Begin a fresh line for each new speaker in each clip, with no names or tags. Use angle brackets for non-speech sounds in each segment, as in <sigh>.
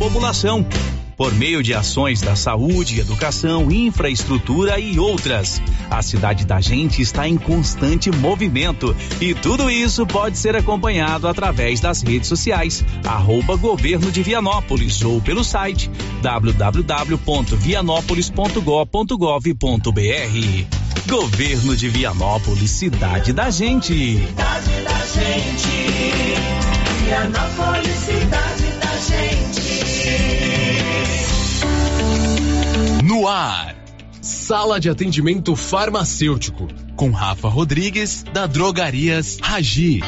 população por meio de ações da saúde, educação, infraestrutura e outras. A cidade da gente está em constante movimento e tudo isso pode ser acompanhado através das redes sociais, arroba governo de Vianópolis ou pelo site www.vianópolis.gov.br. Governo de Vianópolis, cidade da gente.
Cidade da gente. Vianópolis,
No ar, Sala de Atendimento Farmacêutico, com Rafa Rodrigues, da Drogarias Ragi.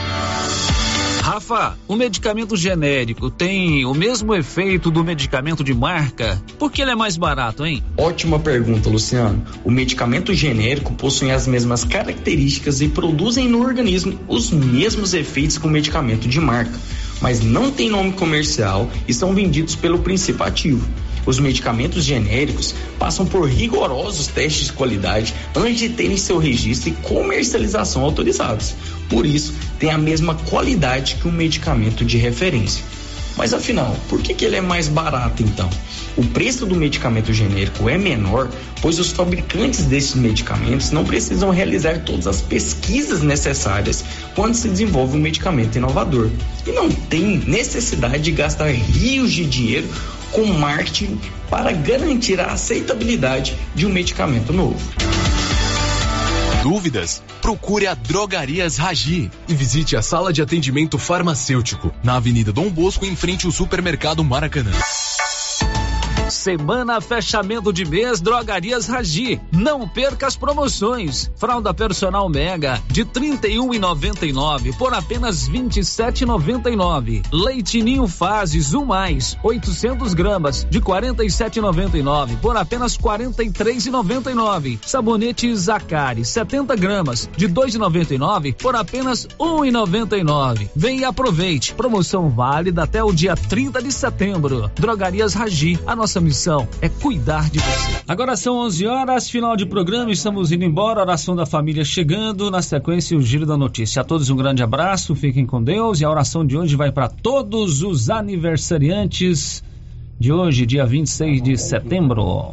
Rafa, o medicamento genérico tem o mesmo efeito do medicamento de marca? Por que ele é mais barato, hein?
Ótima pergunta, Luciano. O medicamento genérico possui as mesmas características e produzem no organismo os mesmos efeitos que o medicamento de marca, mas não tem nome comercial e são vendidos pelo princípio ativo. Os medicamentos genéricos passam por rigorosos testes de qualidade antes de terem seu registro e comercialização autorizados. Por isso, tem a mesma qualidade que um medicamento de referência. Mas afinal, por que, que ele é mais barato então? O preço do medicamento genérico é menor, pois os fabricantes desses medicamentos não precisam realizar todas as pesquisas necessárias quando se desenvolve um medicamento inovador. E não tem necessidade de gastar rios de dinheiro com marketing para garantir a aceitabilidade de um medicamento novo.
Dúvidas? Procure a Drogarias Ragi e visite a sala de atendimento farmacêutico na Avenida Dom Bosco, em frente ao supermercado Maracanã.
Semana fechamento de mês Drogarias Ragi. Não perca as promoções. Fralda personal Mega de 31,99 por apenas 27,99. Leite Ninho Fases 1 mais 800 gramas de 47,99 por apenas 43,99. Sabonete Zacari 70 gramas de 2,99 por apenas 1,99. Vem e aproveite. Promoção válida até o dia 30 de setembro. Drogarias Ragi. A nossa missão é cuidar de você. Agora são 11 horas, final de programa, estamos indo embora. Oração da família chegando, na sequência o giro da notícia. A todos um grande abraço, fiquem com Deus e a oração de hoje vai para todos os aniversariantes de hoje, dia 26 de setembro.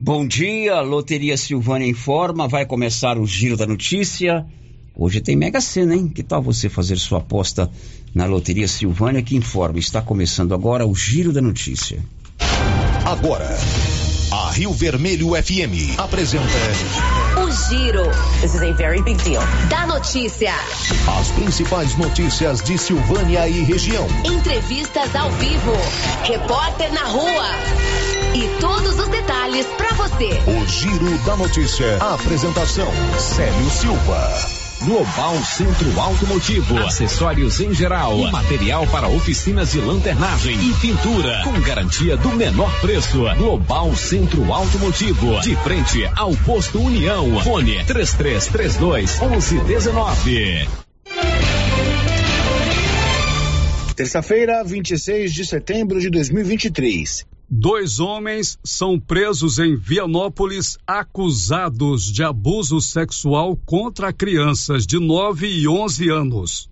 Bom dia, Loteria Silvânia informa, vai começar o Giro da Notícia. Hoje tem Mega Sena, hein? Que tal você fazer sua aposta na Loteria Silvânia que informa? Está começando agora o Giro da Notícia.
Agora, a Rio Vermelho FM apresenta
O Giro. This is a very big deal. Da notícia.
as principais notícias de Silvânia e região.
Entrevistas ao vivo. Repórter na rua. E todos os detalhes para você.
O Giro da Notícia. A apresentação: Célio Silva.
Global Centro Automotivo, acessórios em geral, material para oficinas de lanternagem e pintura, com garantia do menor preço. Global Centro Automotivo, de frente ao posto União. Fone 3332 1119.
Terça-feira, 26 de setembro de 2023.
Dois homens são presos em Vianópolis acusados de abuso sexual contra crianças de 9 e 11 anos.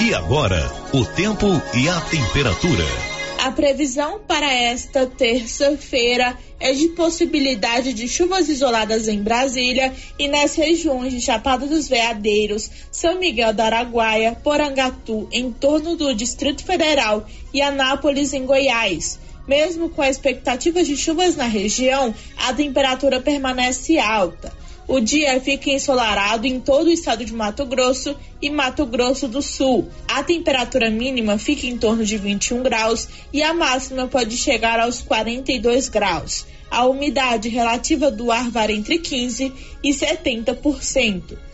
E agora, o tempo e a temperatura.
A previsão para esta terça-feira é de possibilidade de chuvas isoladas em Brasília e nas regiões de Chapada dos Veadeiros, São Miguel da Araguaia, Porangatu, em torno do Distrito Federal e Anápolis, em Goiás. Mesmo com a expectativa de chuvas na região, a temperatura permanece alta. O dia fica ensolarado em todo o estado de Mato Grosso e Mato Grosso do Sul. A temperatura mínima fica em torno de 21 graus e a máxima pode chegar aos 42 graus. A umidade relativa do ar varia entre 15 e 70%.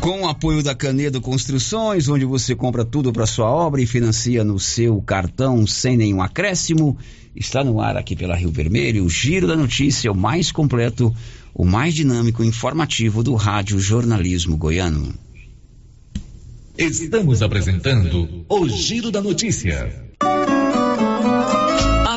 Com o apoio da Canedo Construções, onde você compra tudo para sua obra e financia no seu cartão sem nenhum acréscimo, está no ar aqui pela Rio Vermelho, o Giro da Notícia, o mais completo, o mais dinâmico e informativo do rádio jornalismo goiano.
Estamos apresentando o Giro da Notícia.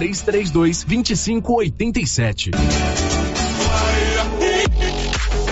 3332 2587.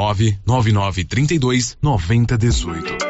99932 9018.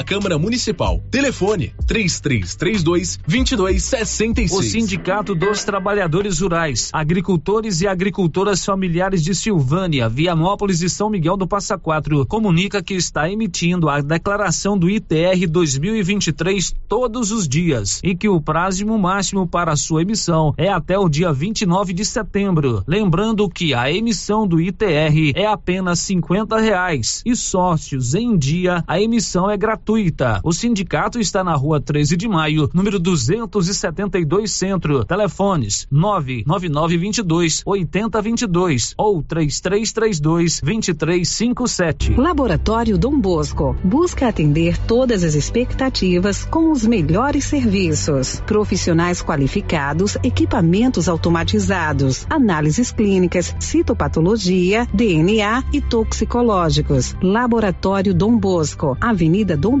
Câmara Municipal. Telefone 3332 2266.
O Sindicato dos Trabalhadores Rurais, Agricultores e Agricultoras Familiares de Silvânia, Vianópolis e São Miguel do Passa Quatro comunica que está emitindo a declaração do ITR 2023 todos os dias e que o prazo máximo para sua emissão é até o dia 29 de setembro. Lembrando que a emissão do ITR é apenas 50 reais e sócios em dia a emissão é gratuita gratuita. O sindicato está na rua 13 de maio, número 272 Centro. Telefones 99922 8022 ou 3332 2357.
Laboratório Dom Bosco busca atender todas as expectativas com os melhores serviços. Profissionais qualificados, equipamentos automatizados, análises clínicas, citopatologia, DNA e toxicológicos. Laboratório Dom Bosco, Avenida Dom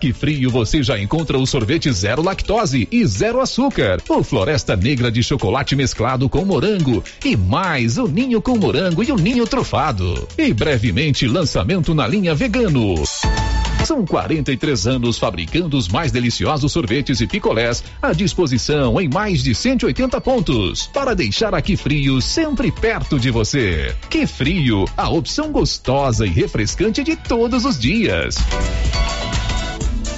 Que Frio você já encontra o sorvete zero lactose e zero açúcar, o Floresta Negra de chocolate mesclado com morango e mais o ninho com morango e o ninho trufado. E brevemente lançamento na linha vegano. São 43 anos fabricando os mais deliciosos sorvetes e picolés à disposição em mais de 180 pontos para deixar aqui frio sempre perto de você. Que frio, a opção gostosa e refrescante de todos os dias.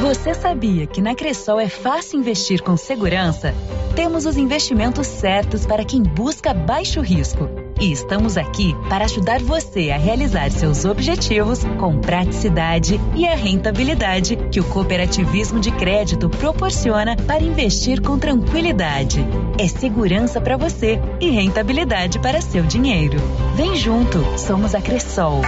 Você sabia que na Cressol é fácil investir com segurança? Temos os investimentos certos para quem busca baixo risco. E estamos aqui para ajudar você a realizar seus objetivos com praticidade e a rentabilidade que o cooperativismo de crédito proporciona para investir com tranquilidade. É segurança para você e rentabilidade para seu dinheiro. Vem junto, somos a Cressol.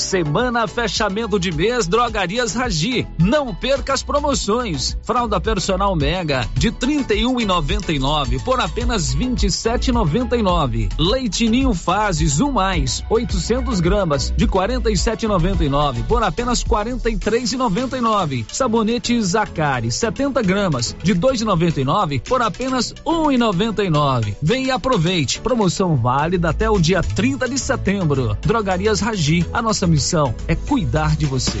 Semana fechamento de mês Drogarias Ragi. Não perca as promoções. Fralda personal Mega de 31,99 por apenas 27,99. Leite Ninho Fases 1 mais 800 gramas de 47,99 por apenas 43,99. Sabonete Zacari 70 gramas de 2,99 por apenas 1,99. Vem e aproveite. Promoção válida até o dia 30 de setembro. Drogarias Ragi. A nossa missão é cuidar de você.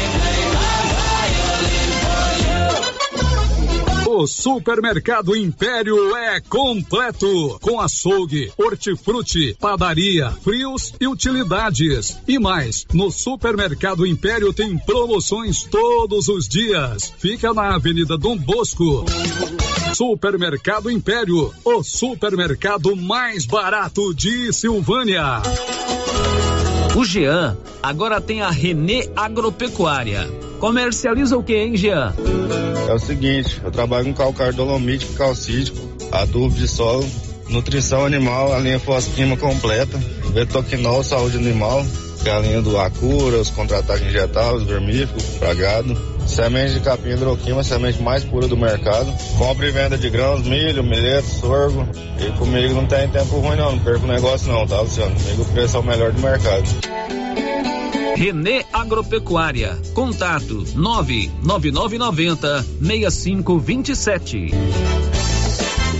O Supermercado Império é completo, com açougue, hortifruti, padaria, frios e utilidades. E mais, no Supermercado Império tem promoções todos os dias. Fica na Avenida Dom Bosco. Supermercado Império, o supermercado mais barato de Silvânia.
O Jean agora tem a Renê Agropecuária. Comercializa o que, hein, Jean?
É o seguinte, eu trabalho com calcário dolomítico, calcítico, adubo de solo, nutrição animal, a linha fosquima completa, betoquinol, saúde animal, que é a linha do Acura, os contra-ataques injetáveis, vermífugo, pragado, semente de capim hidroquima, semente mais pura do mercado, compra e venda de grãos, milho, milheto, sorgo, e comigo não tem tempo ruim não, não perco o negócio não, tá Luciano? Comigo o preço é o melhor do mercado.
Renê Agropecuária. Contato 99990 6527.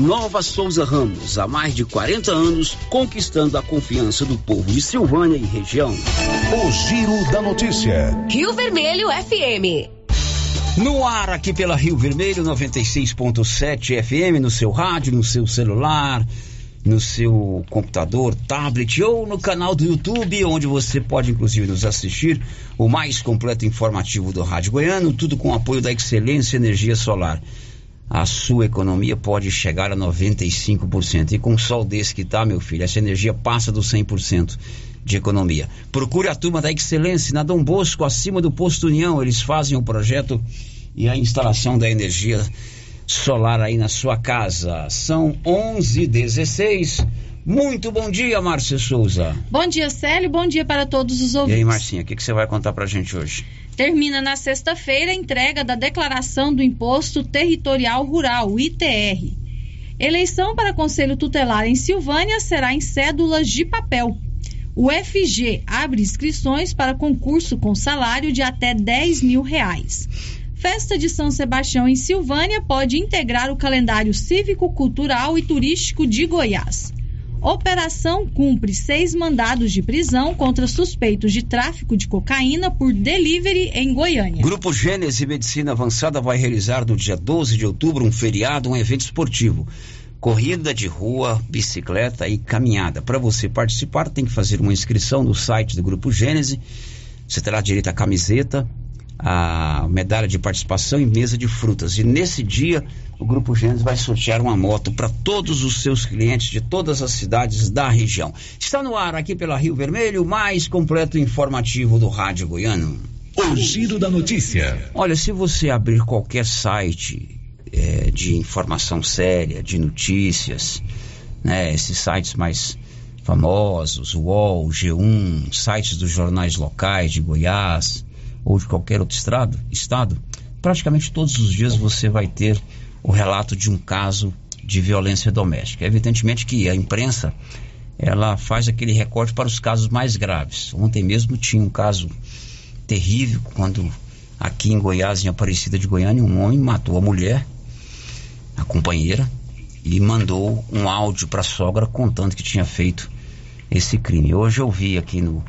Nova Souza Ramos, há mais de 40 anos, conquistando a confiança do povo de Silvânia e região.
O Giro da Notícia.
Rio Vermelho FM.
No ar aqui pela Rio Vermelho 96.7 FM, no seu rádio, no seu celular, no seu computador, tablet ou no canal do YouTube, onde você pode inclusive nos assistir, o mais completo informativo do Rádio Goiano, tudo com apoio da Excelência Energia Solar a sua economia pode chegar a 95%. E com o sol desse que tá, meu filho, essa energia passa dos 100% de economia. Procure a turma da Excelência na Dom Bosco, acima do Posto União. Eles fazem o projeto e a instalação da energia solar aí na sua casa. São 11:16. Muito bom dia, Márcia Souza.
Bom dia, Célio. Bom dia para todos os ouvintes.
E aí, Marcinha, o que, que você vai contar pra gente hoje?
Termina na sexta-feira a entrega da declaração do Imposto Territorial Rural, ITR. Eleição para Conselho Tutelar em Silvânia será em cédulas de papel. O FG abre inscrições para concurso com salário de até 10 mil reais. Festa de São Sebastião em Silvânia pode integrar o calendário cívico-cultural e turístico de Goiás. Operação cumpre seis mandados de prisão contra suspeitos de tráfico de cocaína por delivery em Goiânia.
Grupo Gênese Medicina Avançada vai realizar no dia 12 de outubro um feriado, um evento esportivo. Corrida de rua, bicicleta e caminhada. Para você participar, tem que fazer uma inscrição no site do Grupo Gênese. Você terá direito à camiseta, a medalha de participação e mesa de frutas. E nesse dia, o Grupo Gênesis vai sortear uma moto para todos os seus clientes de todas as cidades da região. Está no ar aqui pela Rio Vermelho, o mais completo informativo do Rádio Goiano.
O Giro da Notícia.
Olha, se você abrir qualquer site é, de informação séria, de notícias, né, esses sites mais famosos, UOL, G1, sites dos jornais locais de Goiás ou de qualquer outro estado, estado praticamente todos os dias você vai ter o relato de um caso de violência doméstica. Evidentemente que a imprensa ela faz aquele recorte para os casos mais graves. Ontem mesmo tinha um caso terrível quando aqui em Goiás, em Aparecida de Goiânia, um homem matou a mulher, a companheira, e mandou um áudio para a sogra contando que tinha feito esse crime. Hoje eu vi aqui no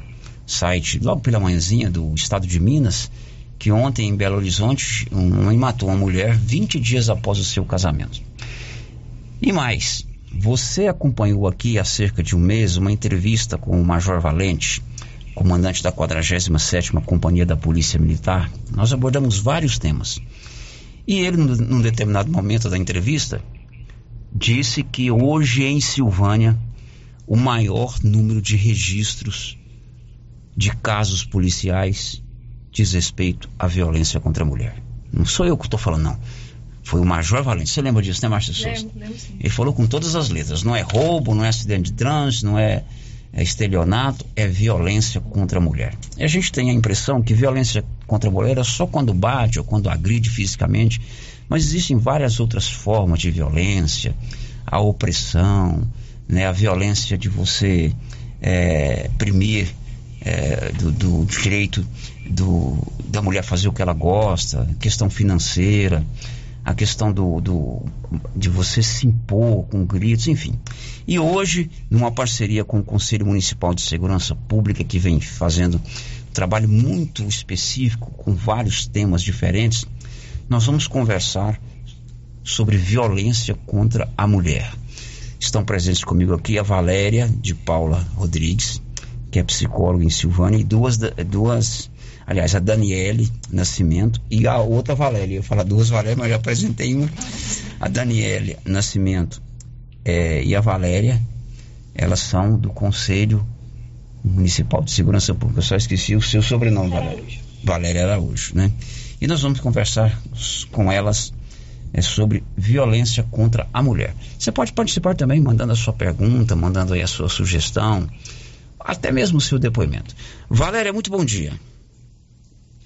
site, logo pela manhãzinha do estado de Minas, que ontem em Belo Horizonte um homem matou uma mulher 20 dias após o seu casamento. E mais, você acompanhou aqui há cerca de um mês uma entrevista com o Major Valente, comandante da 47ª Companhia da Polícia Militar. Nós abordamos vários temas. E ele, num determinado momento da entrevista, disse que hoje em Silvânia o maior número de registros de casos policiais diz respeito à violência contra a mulher. Não sou eu que estou falando, não. Foi o Major Valente. Você lembra disso, né, Márcio Souza?
Lembro, lembro sim.
Ele falou com todas as letras. Não é roubo, não é acidente de trânsito, não é, é estelionato, é violência contra a mulher. E a gente tem a impressão que violência contra a mulher é só quando bate ou quando agride fisicamente, mas existem várias outras formas de violência, a opressão, né, a violência de você é, primir é, do, do, direito do, da mulher fazer o que ela gosta, questão financeira, a questão do, do, de você se impor com gritos, enfim. E hoje, numa parceria com o Conselho Municipal de Segurança Pública, que vem fazendo um trabalho muito específico, com vários temas diferentes, nós vamos conversar sobre violência contra a mulher. Estão presentes comigo aqui a Valéria de Paula Rodrigues, que é psicóloga em Silvânia, e duas, duas aliás, a Daniele Nascimento e a outra Valéria. Eu falo duas Valéria, mas já apresentei uma. A Daniele Nascimento é, e a Valéria, elas são do Conselho Municipal de Segurança Pública. Eu só esqueci o seu sobrenome, Valéria. Valéria Araújo, né? e nós vamos conversar com elas é, sobre violência contra a mulher. Você pode participar também mandando a sua pergunta, mandando aí a sua sugestão, até mesmo o seu depoimento. Valéria, muito bom dia.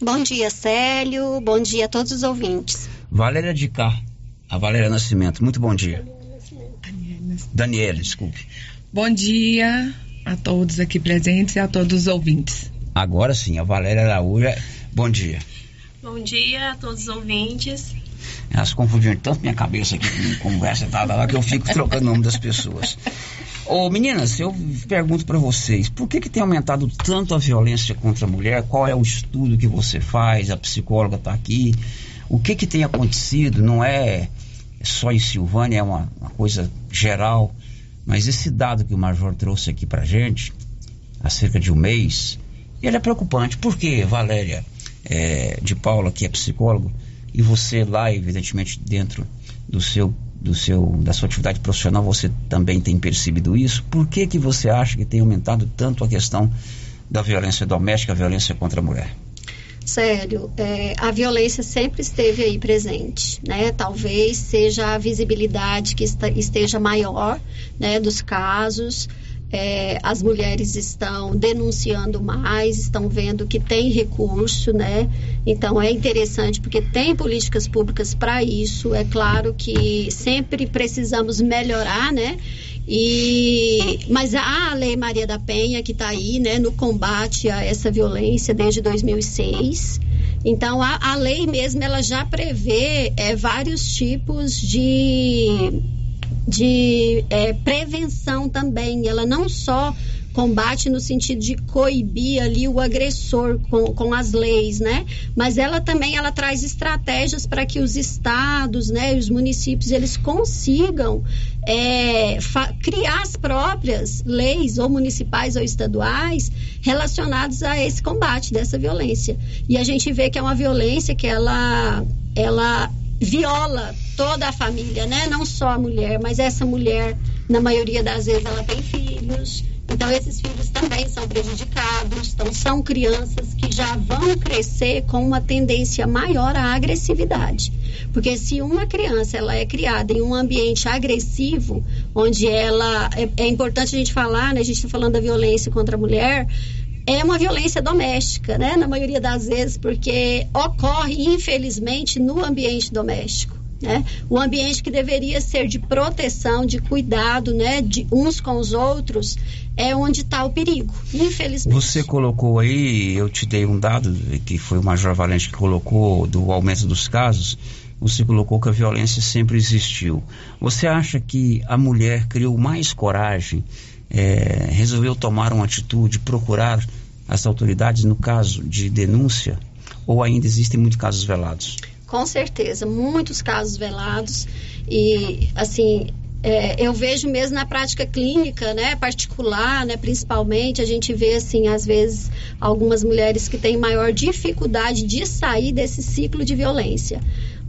Bom dia, Célio. Bom dia a todos os ouvintes.
Valéria de cá, a Valéria Nascimento, muito bom dia. Daniela, desculpe.
Bom dia a todos aqui presentes e a todos os ouvintes.
Agora sim, a Valéria Araújo. Bom dia.
Bom dia a todos os ouvintes.
Elas confundiram tanto minha cabeça aqui com conversa tá lá que eu fico trocando o nome das pessoas. Ô meninas, eu pergunto para vocês, por que, que tem aumentado tanto a violência contra a mulher? Qual é o estudo que você faz? A psicóloga está aqui. O que, que tem acontecido? Não é só em Silvânia, é uma, uma coisa geral. Mas esse dado que o Major trouxe aqui para gente, há cerca de um mês, ele é preocupante. Por quê, Valéria é, de Paula, que é psicólogo, e você lá, evidentemente, dentro do seu, do seu, da sua atividade profissional, você também tem percebido isso? Por que, que você acha que tem aumentado tanto a questão da violência doméstica, a violência contra a mulher?
Sério, é, a violência sempre esteve aí presente, né? Talvez seja a visibilidade que esteja maior, né, dos casos. É, as mulheres estão denunciando mais, estão vendo que tem recurso, né? Então é interessante porque tem políticas públicas para isso. É claro que sempre precisamos melhorar, né? E, mas a Lei Maria da Penha, que está aí né, no combate a essa violência desde 2006. Então, a, a lei mesmo ela já prevê é, vários tipos de, de é, prevenção também. Ela não só combate no sentido de coibir ali o agressor com, com as leis, né? Mas ela também ela traz estratégias para que os estados, né, os municípios, eles consigam é, criar as próprias leis, ou municipais ou estaduais, relacionadas a esse combate dessa violência. E a gente vê que é uma violência que ela, ela viola toda a família, né? Não só a mulher, mas essa mulher, na maioria das vezes, ela tem filhos então, esses filhos também são prejudicados. Então, são crianças que já vão crescer com uma tendência maior à agressividade. Porque se uma criança ela é criada em um ambiente agressivo, onde ela. É, é importante a gente falar, né? A gente está falando da violência contra a mulher é uma violência doméstica, né? Na maioria das vezes, porque ocorre, infelizmente, no ambiente doméstico. Né? O ambiente que deveria ser de proteção, de cuidado, né, de uns com os outros, é onde está o perigo, infelizmente.
Você colocou aí, eu te dei um dado que foi o Major Valente que colocou do aumento dos casos. Você colocou que a violência sempre existiu. Você acha que a mulher criou mais coragem, é, resolveu tomar uma atitude, procurar as autoridades no caso de denúncia? Ou ainda existem muitos casos velados?
Com certeza, muitos casos velados e assim é, eu vejo mesmo na prática clínica, né, particular, né, principalmente, a gente vê, assim, às vezes, algumas mulheres que têm maior dificuldade de sair desse ciclo de violência.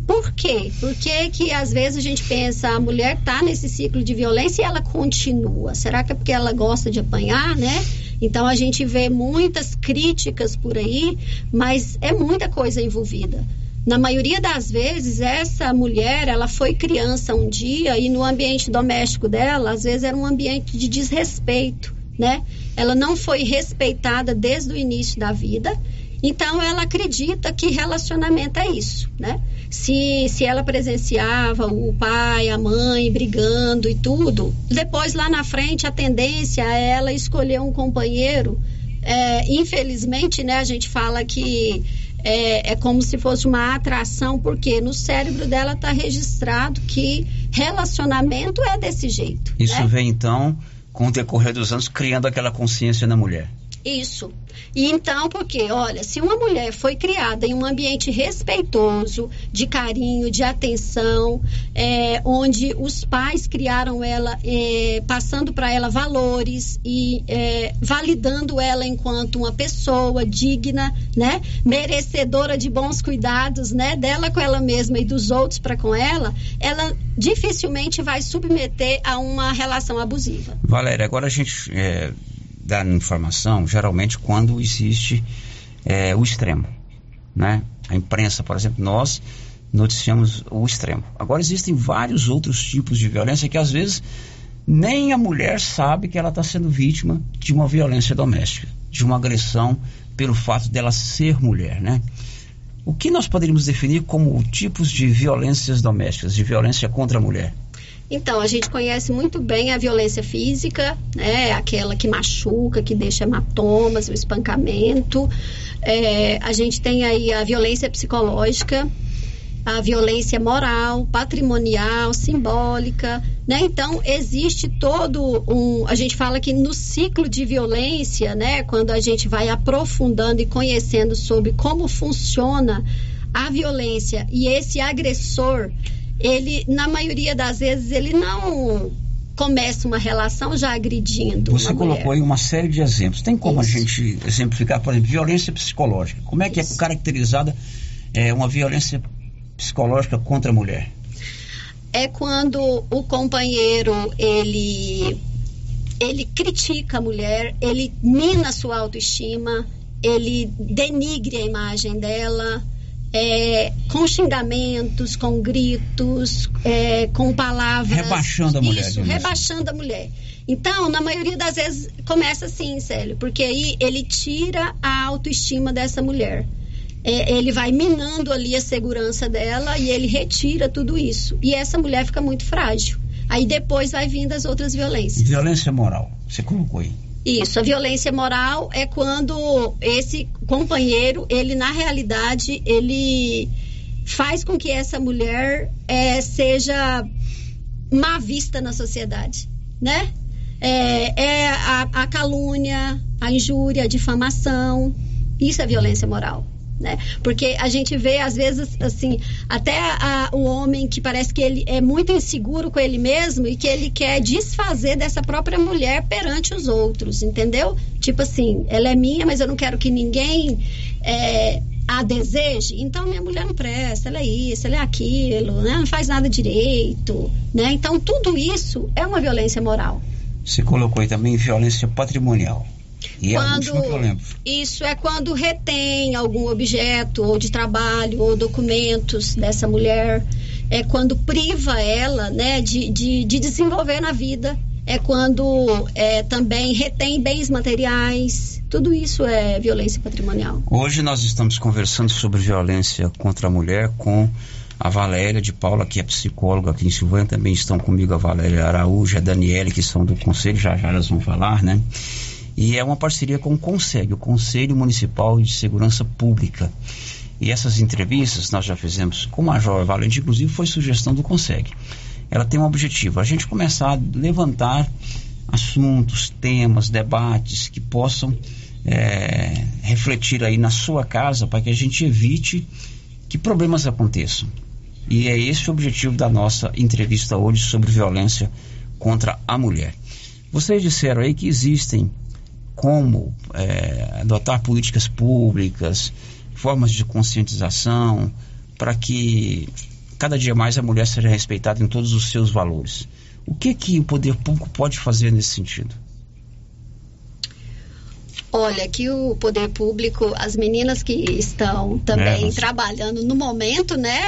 Por quê? Porque que às vezes a gente pensa, a mulher está nesse ciclo de violência e ela continua. Será que é porque ela gosta de apanhar, né? Então a gente vê muitas críticas por aí, mas é muita coisa envolvida. Na maioria das vezes, essa mulher, ela foi criança um dia e no ambiente doméstico dela, às vezes era um ambiente de desrespeito, né? Ela não foi respeitada desde o início da vida. Então ela acredita que relacionamento é isso, né? Se, se ela presenciava o pai, a mãe brigando e tudo, depois lá na frente a tendência é ela escolher um companheiro. É, infelizmente, né, a gente fala que é, é como se fosse uma atração, porque no cérebro dela está registrado que relacionamento é desse jeito.
Isso
né?
vem então, com o decorrer dos anos, criando aquela consciência na mulher.
Isso. E então, porque, olha, se uma mulher foi criada em um ambiente respeitoso, de carinho, de atenção, é, onde os pais criaram ela, é, passando para ela valores e é, validando ela enquanto uma pessoa digna, né, merecedora de bons cuidados, né, dela com ela mesma e dos outros para com ela, ela dificilmente vai submeter a uma relação abusiva.
Valéria, agora a gente é, dar informação, geralmente quando existe é, o extremo, né? A imprensa, por exemplo, nós noticiamos o extremo. Agora existem vários outros tipos de violência que às vezes nem a mulher sabe que ela está sendo vítima de uma violência doméstica, de uma agressão pelo fato dela ser mulher, né? O que nós poderíamos definir como tipos de violências domésticas, de violência contra a mulher?
Então, a gente conhece muito bem a violência física, né? Aquela que machuca, que deixa hematomas, o espancamento. É, a gente tem aí a violência psicológica, a violência moral, patrimonial, simbólica, né? Então existe todo um, a gente fala que no ciclo de violência, né, quando a gente vai aprofundando e conhecendo sobre como funciona a violência e esse agressor, ele na maioria das vezes ele não começa uma relação já agredindo.
Você colocou
mulher.
aí uma série de exemplos. Tem como Isso. a gente exemplificar, por exemplo, violência psicológica? Como é que Isso. é caracterizada é, uma violência psicológica contra a mulher?
É quando o companheiro ele ele critica a mulher, ele mina a sua autoestima, ele denigre a imagem dela, é, com xingamentos, com gritos, é, com palavras.
Rebaixando a mulher.
Isso, rebaixando a mulher. Então, na maioria das vezes, começa assim, Célio, porque aí ele tira a autoestima dessa mulher é, ele vai minando ali a segurança dela e ele retira tudo isso. E essa mulher fica muito frágil. Aí depois vai vindo as outras violências.
Violência moral, você colocou aí.
Isso, a violência moral é quando esse companheiro, ele na realidade, ele faz com que essa mulher é, seja má vista na sociedade, né? É, é a, a calúnia, a injúria, a difamação, isso é violência moral né? Porque a gente vê, às vezes, assim, até a, o homem que parece que ele é muito inseguro com ele mesmo e que ele quer desfazer dessa própria mulher perante os outros, entendeu? Tipo assim, ela é minha, mas eu não quero que ninguém é, a deseje, então minha mulher não presta, ela é isso, ela é aquilo, né? não faz nada direito, né? Então tudo isso é uma violência moral.
Você colocou aí também violência patrimonial. E quando, que eu lembro.
Isso é quando retém algum objeto ou de trabalho ou documentos dessa mulher. É quando priva ela né, de, de, de desenvolver na vida. É quando é, também retém bens materiais. Tudo isso é violência patrimonial.
Hoje nós estamos conversando sobre violência contra a mulher com a Valéria de Paula, que é psicóloga aqui em Silvânia. Também estão comigo a Valéria Araújo, a Daniele, que são do conselho, já já elas vão falar, né? E é uma parceria com o CONSEG, o Conselho Municipal de Segurança Pública. E essas entrevistas nós já fizemos com o Major Valente, inclusive foi sugestão do CONSEG. Ela tem um objetivo, a gente começar a levantar assuntos, temas, debates que possam é, refletir aí na sua casa para que a gente evite que problemas aconteçam. E é esse o objetivo da nossa entrevista hoje sobre violência contra a mulher. Vocês disseram aí que existem como é, adotar políticas públicas, formas de conscientização, para que cada dia mais a mulher seja respeitada em todos os seus valores. O que que o poder público pode fazer nesse sentido?
Olha, que o poder público, as meninas que estão também é, trabalhando no momento, né,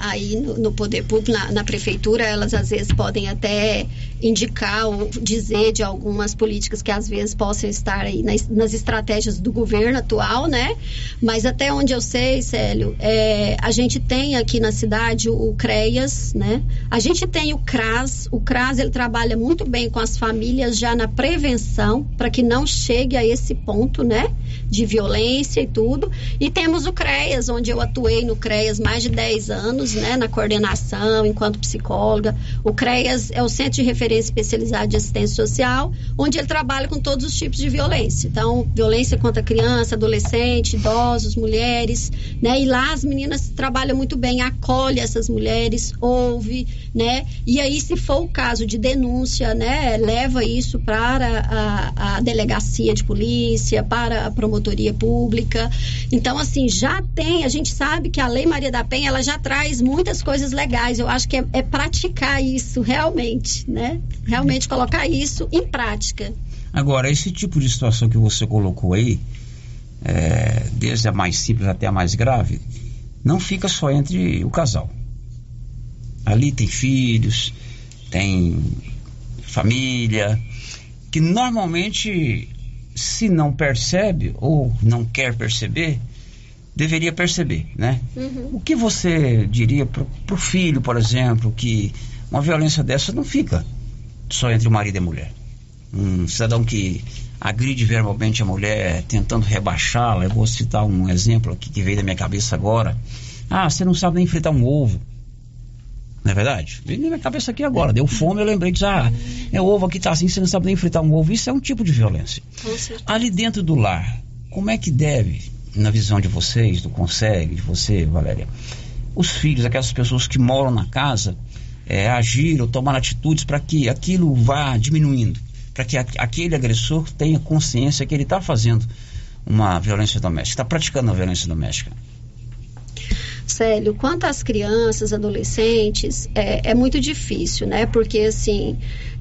aí no, no poder público, na, na, prefeitura, elas às vezes podem até indicar ou dizer de algumas políticas que às vezes possam estar aí nas, nas estratégias do governo atual, né? Mas até onde eu sei, Célio, é, a gente tem aqui na cidade o, CREAS, né? A gente tem o CRAS, o CRAS ele trabalha muito bem com as famílias já na prevenção, para que não chegue a esse ponto, né? De violência e tudo. E temos o CREAS, onde eu atuei no CREAS mais de 10 anos, né? Na coordenação, enquanto psicóloga. O CREAS é o Centro de Referência especializado de assistência social, onde ele trabalha com todos os tipos de violência. Então, violência contra criança, adolescente, idosos, mulheres, né? E lá as meninas trabalham muito bem, acolhe essas mulheres, ouve, né? E aí, se for o caso de denúncia, né? Leva isso para a, a delegacia de polícia, para a promotoria pública. Então, assim, já tem, a gente sabe que a Lei Maria da Penha, ela já traz muitas coisas legais. Eu acho que é, é praticar isso realmente, né? Realmente colocar isso em prática.
Agora, esse tipo de situação que você colocou aí, é, desde a mais simples até a mais grave, não fica só entre o casal. Ali tem filhos, tem família, que normalmente, se não percebe ou não quer perceber, deveria perceber, né? Uhum. O que você diria para o filho, por exemplo, que uma violência dessa não fica só entre o marido e a mulher? Um cidadão que agride verbalmente a mulher, tentando rebaixá-la. Eu vou citar um exemplo aqui que veio da minha cabeça agora. Ah, você não sabe nem fritar um ovo. Não é verdade? Veio na minha cabeça aqui agora. Deu fome, eu lembrei de ah, é ovo aqui tá assim, você não sabe nem fritar um ovo. Isso é um tipo de violência. Ali dentro do lar, como é que deve, na visão de vocês, do Conselho, de você, Valéria, os filhos, aquelas pessoas que moram na casa, é, agir ou tomar atitudes para que aquilo vá diminuindo? para que aquele agressor tenha consciência que ele está fazendo uma violência doméstica, está praticando uma violência doméstica.
Célio, quanto às crianças, adolescentes, é, é muito difícil, né? Porque, assim,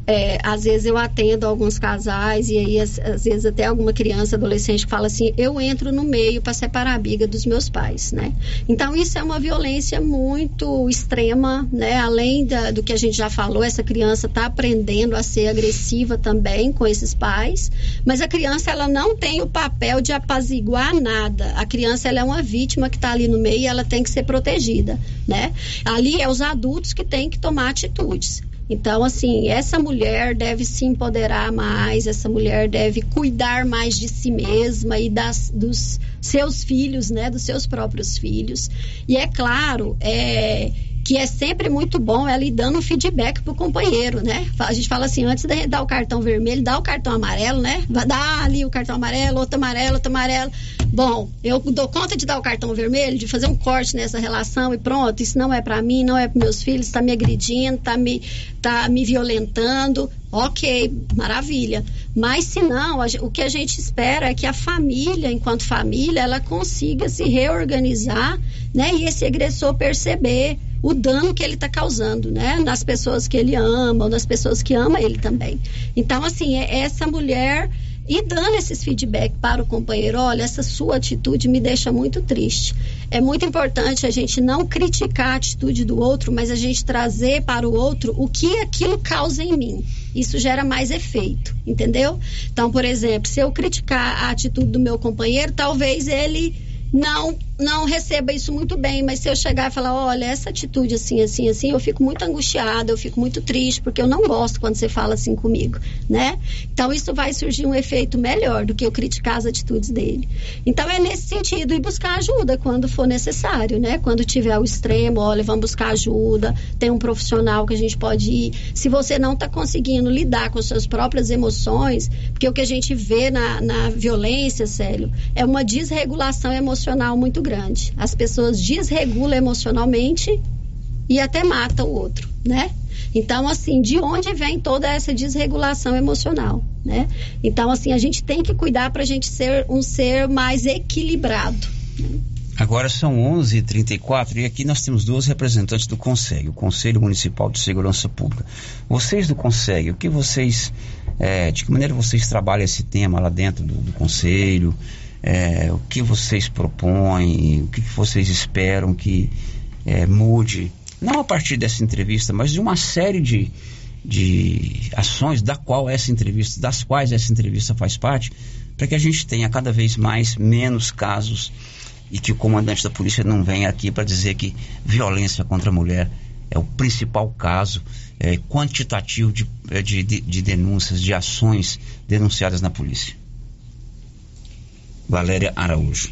é, às vezes eu atendo alguns casais e aí às, às, vezes até alguma criança, adolescente que fala assim, eu entro no meio para separar a briga dos meus pais, né? Então isso é uma violência muito extrema, né? Além da, do que a gente já falou, essa criança está aprendendo a ser agressiva também com esses pais, mas a criança ela não tem o papel de apaziguar nada. A criança ela é uma vítima que está ali no meio e ela tem que ser protegida, né? Ali é os adultos que têm que tomar atitudes. Então, assim, essa mulher deve se empoderar mais, essa mulher deve cuidar mais de si mesma e das, dos seus filhos, né, dos seus próprios filhos. E é claro, é, que é sempre muito bom ela ir dando um feedback pro companheiro, né? A gente fala assim, antes de dar o cartão vermelho, dá o cartão amarelo, né? Vai dar ali o cartão amarelo, outro amarelo, outro amarelo. Bom, eu dou conta de dar o cartão vermelho, de fazer um corte nessa relação e pronto, isso não é para mim, não é para meus filhos, está me agredindo, está me, tá me violentando. Ok, maravilha. Mas se não, o que a gente espera é que a família, enquanto família, ela consiga se reorganizar, né? E esse agressor perceber o dano que ele está causando, né? Nas pessoas que ele ama, ou nas pessoas que ama ele também. Então, assim, é essa mulher e dando esses feedback para o companheiro, olha, essa sua atitude me deixa muito triste. É muito importante a gente não criticar a atitude do outro, mas a gente trazer para o outro o que aquilo causa em mim. Isso gera mais efeito, entendeu? Então, por exemplo, se eu criticar a atitude do meu companheiro, talvez ele não não receba isso muito bem, mas se eu chegar e falar, olha, essa atitude assim, assim, assim, eu fico muito angustiada, eu fico muito triste, porque eu não gosto quando você fala assim comigo, né? Então isso vai surgir um efeito melhor do que eu criticar as atitudes dele. Então é nesse sentido e buscar ajuda quando for necessário, né? Quando tiver o extremo, olha, vamos buscar ajuda, tem um profissional que a gente pode ir. Se você não está conseguindo lidar com as suas próprias emoções, porque o que a gente vê na, na violência, Célio, é uma desregulação emocional muito grande. As pessoas desregulam emocionalmente e até matam o outro, né? Então, assim, de onde vem toda essa desregulação emocional, né? Então, assim, a gente tem que cuidar para a gente ser um ser mais equilibrado.
Agora são 11h34 e aqui nós temos duas representantes do Conselho, o Conselho Municipal de Segurança Pública. Vocês do Conselho, o que vocês, é, de que maneira vocês trabalham esse tema lá dentro do, do Conselho? É, o que vocês propõem, o que vocês esperam que é, mude, não a partir dessa entrevista, mas de uma série de, de ações da qual essa entrevista, das quais essa entrevista faz parte, para que a gente tenha cada vez mais menos casos e que o comandante da polícia não venha aqui para dizer que violência contra a mulher é o principal caso é, quantitativo de, de, de denúncias, de ações denunciadas na polícia. Valéria Araújo.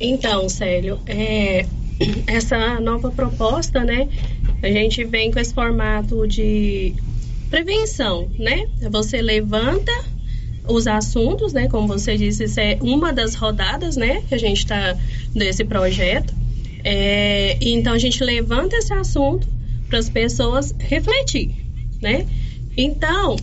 Então, Célio, é, <clears throat> essa nova proposta, né? A gente vem com esse formato de prevenção, né? Você levanta os assuntos, né? Como você disse, isso é uma das rodadas, né? Que a gente está desse projeto. É, então a gente levanta esse assunto para as pessoas refletir, né? Então,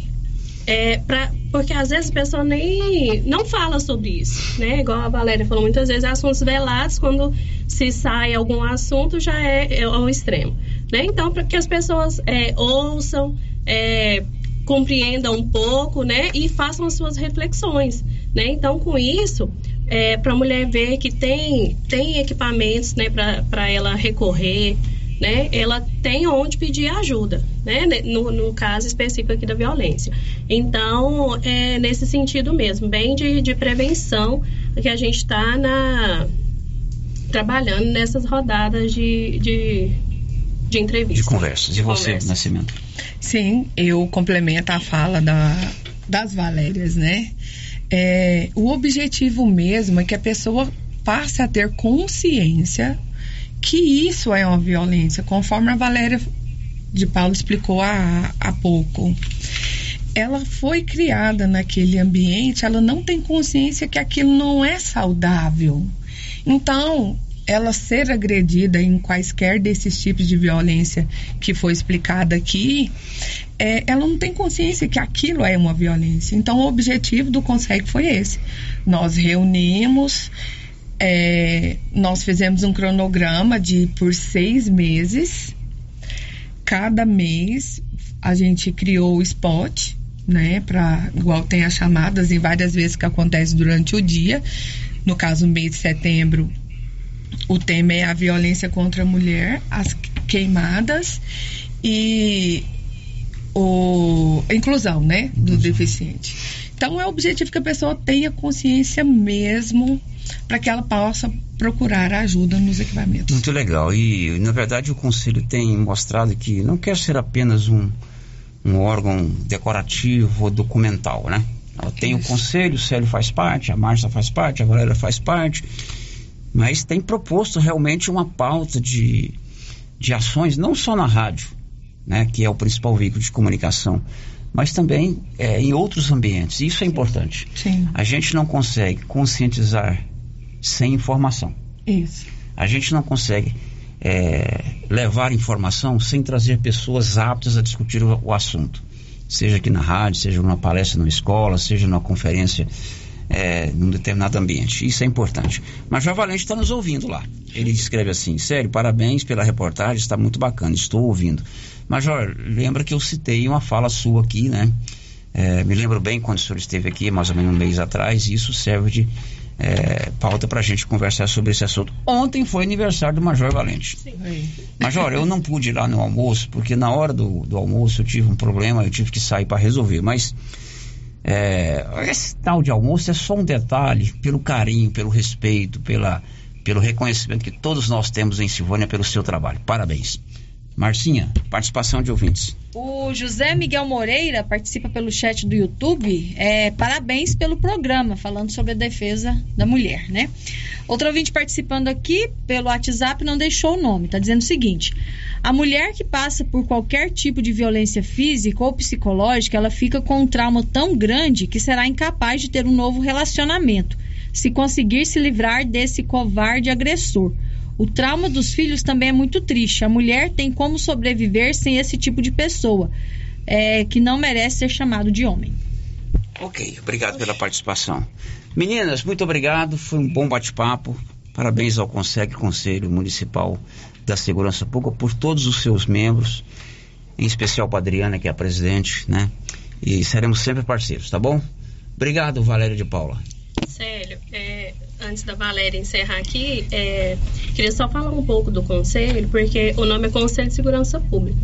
é, pra, porque às vezes a pessoa nem não fala sobre isso, né? Igual a Valéria falou, muitas vezes assuntos velados, quando se sai algum assunto, já é, é ao extremo. Né? Então, para que as pessoas é, ouçam, é, compreendam um pouco, né? E façam as suas reflexões, né? Então, com isso, é, para a mulher ver que tem, tem equipamentos né, para ela recorrer, né, ela tem onde pedir ajuda, né, no, no caso específico aqui da violência. Então, é nesse sentido mesmo, bem de, de prevenção que a gente está na trabalhando nessas rodadas de, de, de entrevistas.
De conversas. E você, conversa. Nascimento?
Sim, eu complemento a fala da, das Valérias, né? É, o objetivo mesmo é que a pessoa passe a ter consciência que isso é uma violência, conforme a Valéria de Paulo explicou há, há pouco. Ela foi criada naquele ambiente, ela não tem consciência que aquilo não é saudável. Então, ela ser agredida em quaisquer desses tipos de violência que foi explicada aqui, é, ela não tem consciência que aquilo é uma violência. Então, o objetivo do Consegue foi esse. Nós reunimos, é, nós fizemos um cronograma de por seis meses. Cada mês a gente criou o spot, né? Para igual tem as chamadas em várias vezes que acontece durante o dia. No caso, mês de setembro, o tema é a violência contra a mulher, as queimadas e o, a inclusão, né, do deficiente. Então é o objetivo que a pessoa tenha consciência mesmo para que ela possa procurar ajuda nos equipamentos.
Muito legal. E na verdade o conselho tem mostrado que não quer ser apenas um, um órgão decorativo ou documental, né? Ela tem Isso. o conselho, o Célio faz parte, a Márcia faz parte, a Valéria faz parte mas tem proposto realmente uma pauta de, de ações, não só na rádio, né, que é o principal veículo de comunicação, mas também é, em outros ambientes. Isso é importante.
Sim.
A gente não consegue conscientizar sem informação.
Isso.
A gente não consegue é, levar informação sem trazer pessoas aptas a discutir o, o assunto. Seja aqui na rádio, seja numa palestra numa escola, seja numa conferência é, num determinado ambiente. Isso é importante. Major Valente está nos ouvindo lá. Ele escreve assim: Sério, parabéns pela reportagem, está muito bacana, estou ouvindo. Major, lembra que eu citei uma fala sua aqui, né? É, me lembro bem quando o senhor esteve aqui, mais ou menos um mês atrás, e isso serve de é, pauta para a gente conversar sobre esse assunto. Ontem foi aniversário do Major Valente. Sim. Major, eu não pude ir lá no almoço, porque na hora do, do almoço eu tive um problema, eu tive que sair para resolver, mas é, esse tal de almoço é só um detalhe pelo carinho, pelo respeito, pela, pelo reconhecimento que todos nós temos em Silvânia pelo seu trabalho. Parabéns. Marcinha, participação de ouvintes.
O José Miguel Moreira participa pelo chat do YouTube. É, parabéns pelo programa, falando sobre a defesa da mulher, né? Outro ouvinte participando aqui pelo WhatsApp não deixou o nome, está dizendo o seguinte: a mulher que passa por qualquer tipo de violência física ou psicológica, ela fica com um trauma tão grande que será incapaz de ter um novo relacionamento, se conseguir se livrar desse covarde agressor. O trauma dos filhos também é muito triste. A mulher tem como sobreviver sem esse tipo de pessoa, é, que não merece ser chamado de homem.
Ok, obrigado pela participação. Meninas, muito obrigado. Foi um bom bate-papo. Parabéns ao Consegue Conselho Municipal da Segurança Pública por todos os seus membros, em especial para a Adriana, que é a presidente, né? E seremos sempre parceiros, tá bom? Obrigado, Valéria de Paula.
Célio, é, antes da Valéria encerrar aqui, é, queria só falar um pouco do conselho, porque o nome é Conselho de Segurança Pública.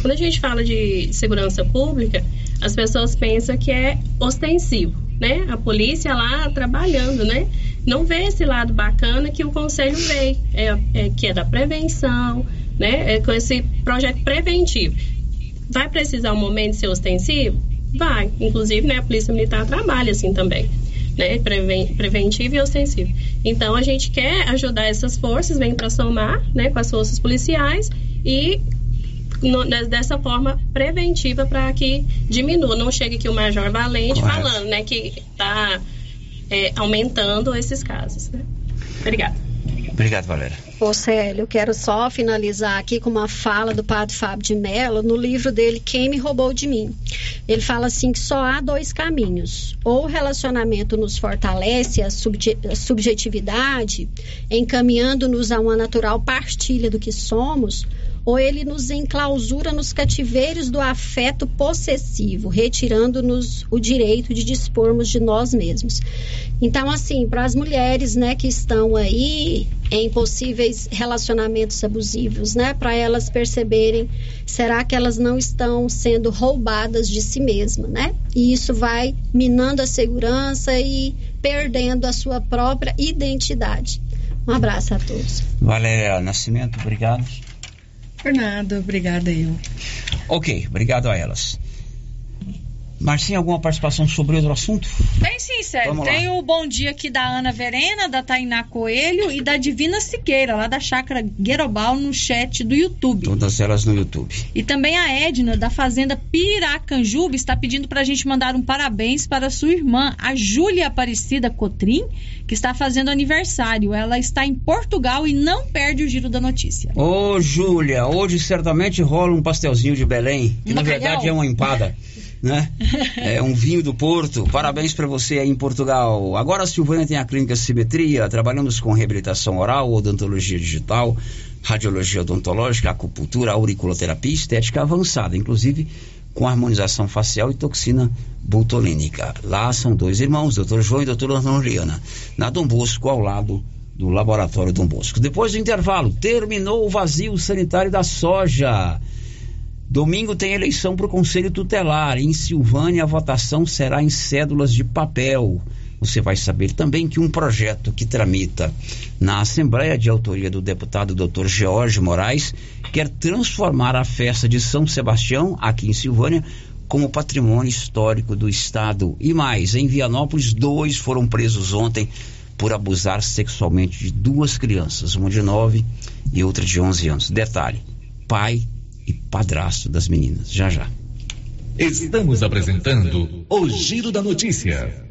Quando a gente fala de segurança pública, as pessoas pensam que é ostensivo, né? A polícia lá trabalhando, né? Não vê esse lado bacana que o conselho vê, é, é que é da prevenção, né? É com esse projeto preventivo. Vai precisar um momento ser ostensivo? Vai. Inclusive, né, a Polícia Militar trabalha assim também né, preventivo e ostensivo. Então a gente quer ajudar essas forças, vem para somar, né, com as forças policiais e no, dessa forma preventiva para que diminua, não chegue aqui o Major Valente Correto. falando, né, que está é, aumentando esses casos. Né? Obrigada.
Obrigado, Valéria.
Ô Célio, eu quero só finalizar aqui com uma fala do padre Fábio de Mello no livro dele Quem Me Roubou de Mim. Ele fala assim que só há dois caminhos. Ou o relacionamento nos fortalece a, a subjetividade, encaminhando-nos a uma natural partilha do que somos, ou ele nos enclausura nos cativeiros do afeto possessivo, retirando-nos o direito de dispormos de nós mesmos. Então, assim, para as mulheres, né, que estão aí em possíveis relacionamentos abusivos, né, para elas perceberem, será que elas não estão sendo roubadas de si mesmas, né? E isso vai minando a segurança e perdendo a sua própria identidade. Um abraço a todos.
Valéria Nascimento, obrigado.
Fernando, obrigada eu.
Ok, obrigado a elas. Marcinha, alguma participação sobre outro assunto?
Tem sim, Sérgio. Tem o bom dia aqui da Ana Verena, da Tainá Coelho e da Divina Siqueira, lá da Chácara Guerobal, no chat do YouTube.
Todas elas no YouTube.
E também a Edna, da Fazenda Piracanjuba, está pedindo para a gente mandar um parabéns para sua irmã, a Júlia Aparecida Cotrim, que está fazendo aniversário. Ela está em Portugal e não perde o giro da notícia.
Ô, Júlia, hoje certamente rola um pastelzinho de Belém, que na verdade é uma empada. <laughs> né? É um vinho do Porto. Parabéns para você aí em Portugal. Agora a Silvânia tem a clínica Simetria. Trabalhamos com reabilitação oral, odontologia digital, radiologia odontológica, acupuntura, auriculoterapia estética avançada, inclusive com harmonização facial e toxina botulínica. Lá são dois irmãos, doutor João e doutora Ana na Dom Bosco, ao lado do Laboratório Dom Bosco. Depois do intervalo, terminou o vazio sanitário da soja. Domingo tem eleição para o Conselho Tutelar. Em Silvânia, a votação será em cédulas de papel. Você vai saber também que um projeto que tramita na Assembleia de autoria do deputado Dr. George Moraes quer transformar a festa de São Sebastião, aqui em Silvânia, como patrimônio histórico do Estado. E mais, em Vianópolis, dois foram presos ontem por abusar sexualmente de duas crianças, uma de 9 e outra de 11 anos. Detalhe: pai e padrasto das meninas. Já já.
Estamos apresentando o Giro da Notícia.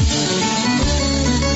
Thank you.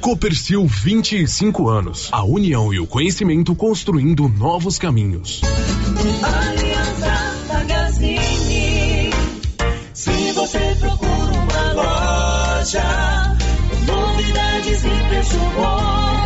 Copercil 25 anos. A união e o conhecimento construindo novos caminhos.
Aliança Magazine. Se você procura uma loja, novidades e preço bom.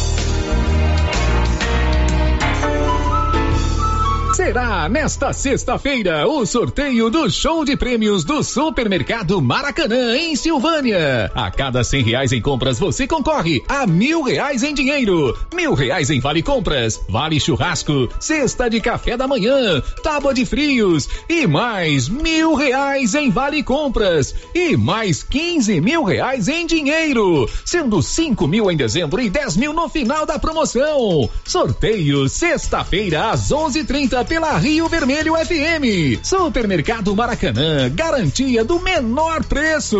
Será nesta sexta-feira o sorteio do show de prêmios do Supermercado Maracanã, em Silvânia. A cada cem reais em compras, você concorre a mil reais em dinheiro, mil reais em vale compras, vale churrasco, cesta de café da manhã, tábua de frios e mais mil reais em vale compras e mais quinze mil reais em dinheiro, sendo cinco mil em dezembro e dez mil no final da promoção. Sorteio sexta-feira às onze trinta pela Rio Vermelho FM. Supermercado Maracanã, garantia do menor preço.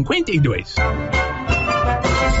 0952.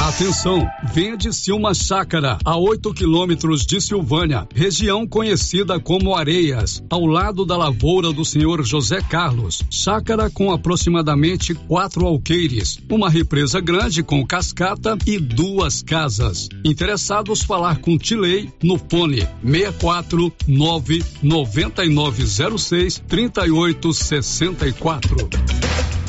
Atenção, vende-se uma chácara a 8 quilômetros de Silvânia, região conhecida como Areias, ao lado da lavoura do senhor José Carlos. Chácara com aproximadamente quatro alqueires, uma represa grande com cascata e duas casas. Interessados falar com Tilei no fone 64 99906 3864.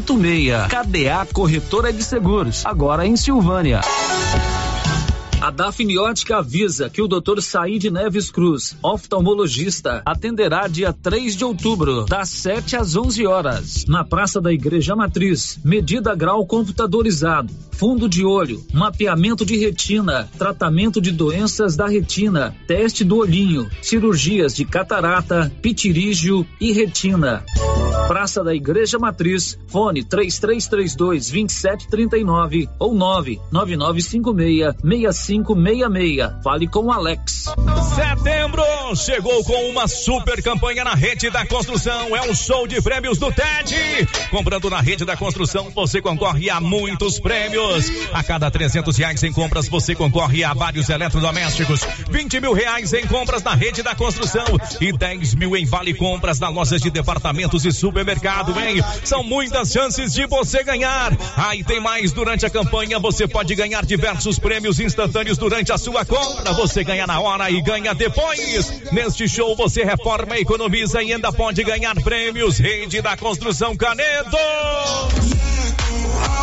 6686. KDA Corretora de Seguros, agora em Silvânia. A Dafniótica avisa que o Dr. Said Neves Cruz, oftalmologista, atenderá dia 3 de outubro, das 7 às 11 horas, na Praça da Igreja Matriz. Medida grau computadorizado, fundo de olho, mapeamento de retina, tratamento de doenças da retina, teste do olhinho, cirurgias de catarata, pitirígio e retina. Praça da Igreja Matriz, fone 3332 2739 ou 99956 6566. Fale com o Alex.
Setembro chegou com uma super campanha na rede da construção. É um show de prêmios do TED. Comprando na rede da construção, você concorre a muitos prêmios. A cada 300 reais em compras, você concorre a vários eletrodomésticos. 20 mil reais em compras na rede da construção e 10 mil em vale compras na lojas de departamentos e supermercado, hein? São muitas chances de você ganhar. Aí ah, tem mais durante a campanha, você pode ganhar diversos prêmios instantâneos durante a sua compra. Você ganha na hora e ganha depois. Neste show você reforma, economiza e ainda pode ganhar prêmios. Rede da Construção Canedo.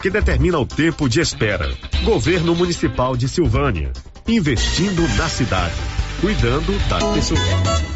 que determina o tempo de espera. Governo Municipal de Silvânia, investindo na cidade, cuidando das pessoas.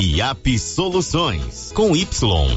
IAP Soluções com Y.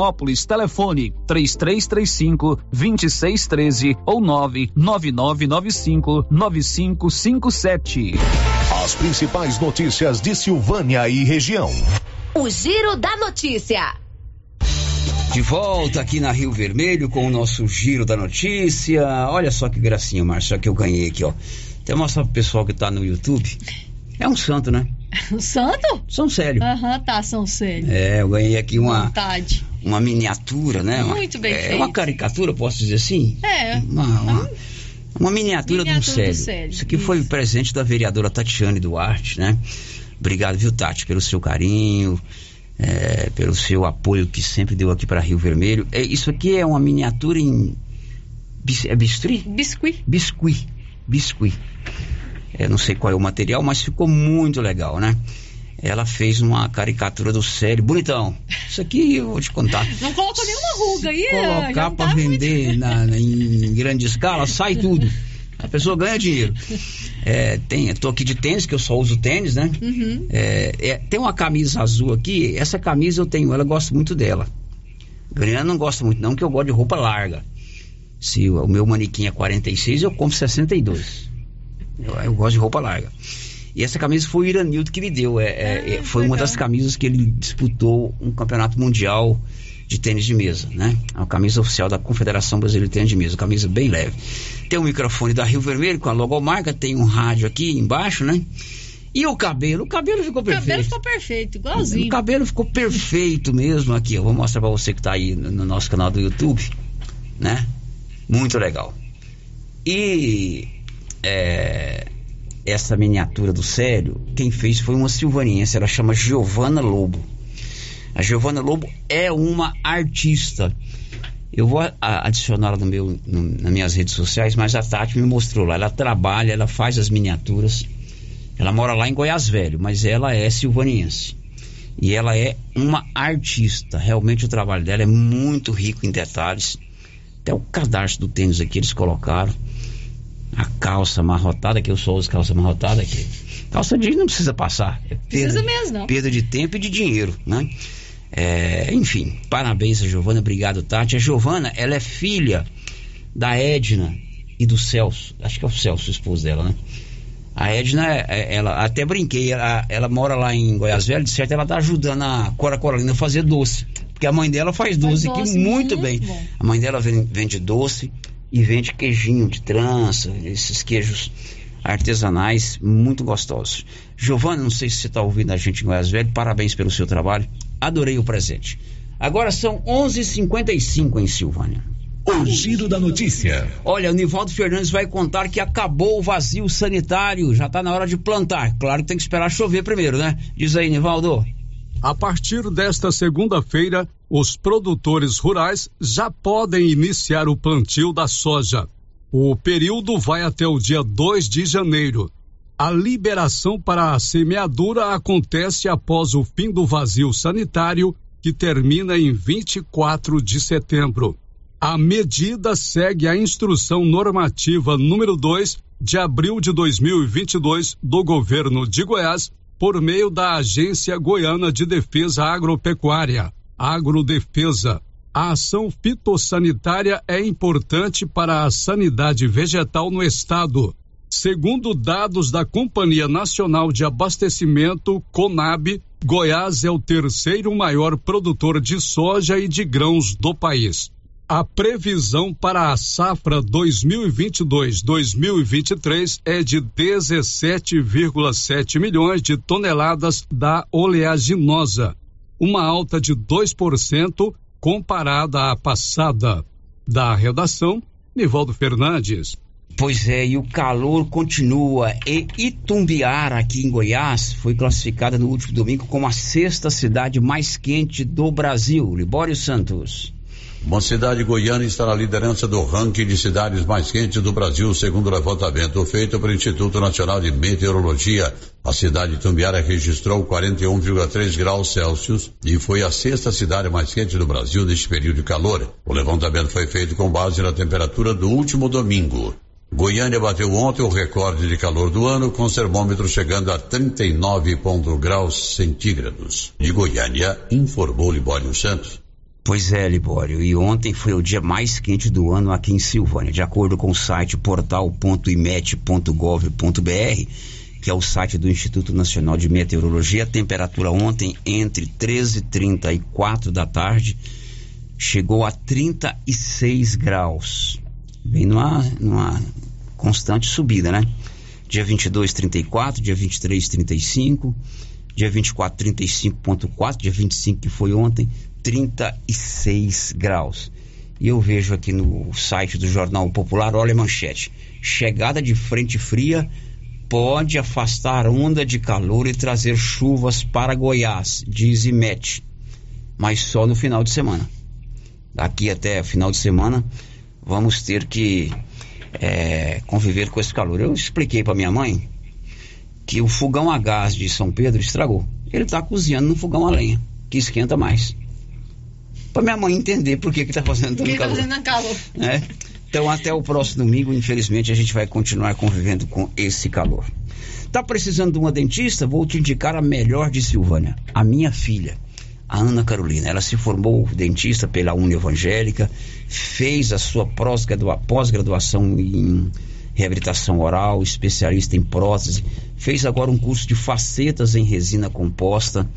Telefone 3335 2613 ou 99995 9557.
As principais notícias de Silvânia e região.
O Giro da Notícia.
De volta aqui na Rio Vermelho com o nosso Giro da Notícia. Olha só que gracinha, Márcia, que eu ganhei aqui, ó. Até mostrar pro pessoal que tá no YouTube. É um santo, né?
O <laughs> santo?
São Célio.
Aham, tá, São Célio.
É, eu ganhei aqui uma,
Vontade.
Uma miniatura, né?
Muito bem
é,
feito.
uma caricatura, posso dizer assim?
É.
Uma, uma, uma miniatura,
Miniatura
do
do
Célio.
Célio,
Isso aqui foi presente da vereadora Tatiane Duarte, né? Obrigado, viu, Tati, pelo seu carinho, é, pelo seu apoio que sempre deu aqui para Rio Vermelho. É, isso aqui é uma miniatura em. bis- É bistri?
Biscuit.
Biscuit. Biscuit. É, não sei qual é o material, mas ficou muito legal, né? Ela fez uma caricatura do Célio, bonitão. Isso aqui eu vou te contar.
Não colocou nenhuma ruga aí,
Colocar para
tá muito-
vender na- na- em grande escala, sai tudo. A pessoa ganha dinheiro. É, tem, eu tô aqui de tênis, que eu só uso tênis, né?
Uhum.
É, é, tem uma camisa azul aqui, essa camisa eu tenho, ela gosto muito dela. Grana não gosta muito não, que eu gosto de roupa larga. Se o, o meu manequim é 46, eu compro 62. Eu, eu gosto de roupa larga. E essa camisa foi o Iranildo que me deu. É, é, é, foi uma das camisas que ele disputou um campeonato mundial de tênis de mesa, né? A camisa oficial da Confederação Brasileira de Tênis de Mesa, camisa bem leve. Tem um microfone da Rio Vermelho com a logomarca, tem um rádio aqui embaixo, né? E o cabelo? O cabelo ficou
O cabelo
perfeito.
ficou perfeito,
O
igualzinho.
cabelo ficou perfeito mesmo aqui. Eu vou mostrar pra você que tá aí no, no nosso canal do YouTube, né? Muito legal. E é, essa miniatura do Célio, quem fez foi uma silvaniense, ela chama Giovana Lobo. A Giovana Lobo é uma artista. Eu vou a- adicioná-la no meu, no- nas minhas redes sociais, mas a Tati me mostrou lá. Ela trabalha, ela faz as miniaturas. Ela mora lá em Goiás Velho, mas ela é silvaniense. E ela é uma artista. Realmente o trabalho dela é muito rico em detalhes. Até o cadastro do tênis aqui eles colocaram. A calça amarrotada, que eu só uso calça amarrotada aqui. Calça jeans não precisa passar. É
Precisa
perda-
mesmo, não.
Perda de tempo e de dinheiro, né? É, enfim, parabéns a Giovana, obrigado Tati. A Giovana, ela é filha da Edna e do Celso. Acho que é o Celso, o esposo dela, né? A Edna, é- é- ela até brinquei, ela, ela mora lá em Goiás Velho, de certo ela tá ajudando a Cora Coralina a fazer doce. Porque a mãe dela faz doce,
doce
aqui muito,
muito
bem.
bom.
A mãe dela ven- vende doce, e vende queijinho de trança, esses queijos artesanais muito gostosos. Giovana, não sei se você está ouvindo a gente em Goiás Velho, parabéns pelo seu trabalho, adorei o presente. Agora são 11:55 em Silvânia.
O giro da notícia.
Olha, o Nivaldo Fernandes vai contar que acabou o vazio sanitário, já está na hora de plantar. Claro que tem que esperar chover primeiro, né? Diz aí, Nivaldo.
A partir desta segunda-feira, os produtores rurais já podem iniciar o plantio da soja. O período vai até o dia 2 de janeiro. A liberação para a semeadura acontece após o fim do vazio sanitário, que termina em 24 de setembro. A medida segue a instrução normativa número 2 de abril de 2022 do governo de Goiás, por meio da Agência Goiana de Defesa Agropecuária, Agrodefesa. A ação fitossanitária é importante para a sanidade vegetal no estado. Segundo dados da Companhia Nacional de Abastecimento, CONAB, Goiás é o terceiro maior produtor de soja e de grãos do país. A previsão para a safra 2022-2023 é de 17,7 milhões de toneladas da oleaginosa, uma alta de 2% comparada à passada. Da redação, Nivaldo Fernandes.
Pois é, e o calor continua. E Itumbiara, aqui em Goiás, foi classificada no último domingo como a sexta cidade mais quente do Brasil. Libório Santos.
Uma cidade goiana está na liderança do ranking de cidades mais quentes do Brasil, segundo o levantamento feito pelo Instituto Nacional de Meteorologia. A cidade de Tumbiara registrou 41,3 graus Celsius e foi a sexta cidade mais quente do Brasil neste período de calor. O levantamento foi feito com base na temperatura do último domingo. Goiânia bateu ontem o recorde de calor do ano, com o termômetro chegando a 39 graus centígrados. De Goiânia, informou Libório Santos.
Pois é, Libório, e ontem foi o dia mais quente do ano aqui em Silvânia. De acordo com o site portal.imet.gov.br, que é o site do Instituto Nacional de Meteorologia, a temperatura ontem entre 13 e 34 da tarde chegou a 36 graus. Vem numa, numa constante subida, né? Dia 22, 34, dia 23, 35, dia 24, 35,4, dia 25, que foi ontem, 36 graus. E eu vejo aqui no site do Jornal Popular, olha a manchete: chegada de frente fria pode afastar onda de calor e trazer chuvas para Goiás, diz IMET, mas só no final de semana. Daqui até final de semana vamos ter que é, conviver com esse calor. Eu expliquei para minha mãe que o fogão a gás de São Pedro estragou. Ele está cozinhando no fogão a lenha, que esquenta mais para minha mãe entender por que que tá fazendo tanto
Que tá
calor.
fazendo calor. <laughs>
É. Então até o próximo domingo, infelizmente, a gente vai continuar convivendo com esse calor. Tá precisando de uma dentista? Vou te indicar a melhor de Silvânia, a minha filha, a Ana Carolina. Ela se formou dentista pela Uni Evangélica, fez a sua pós-gradua- pós-graduação em reabilitação oral, especialista em prótese, fez agora um curso de facetas em resina composta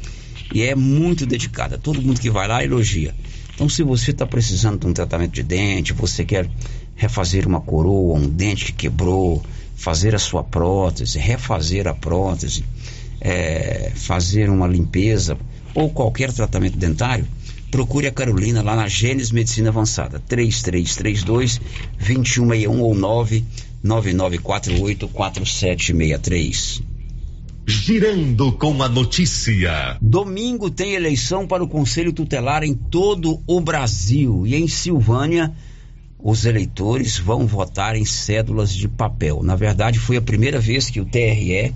e é muito dedicada. Todo mundo que vai lá elogia. Então, se você está precisando de um tratamento de dente, você quer refazer uma coroa, um dente que quebrou, fazer a sua prótese, refazer a prótese, é, fazer uma limpeza ou qualquer tratamento dentário, procure a Carolina lá na Gênesis Medicina Avançada, 3332 2161 ou 99948 4763.
Girando com a notícia.
Domingo tem eleição para o Conselho Tutelar em todo o Brasil e em Silvânia os eleitores vão votar em cédulas de papel. Na verdade, foi a primeira vez que o TRE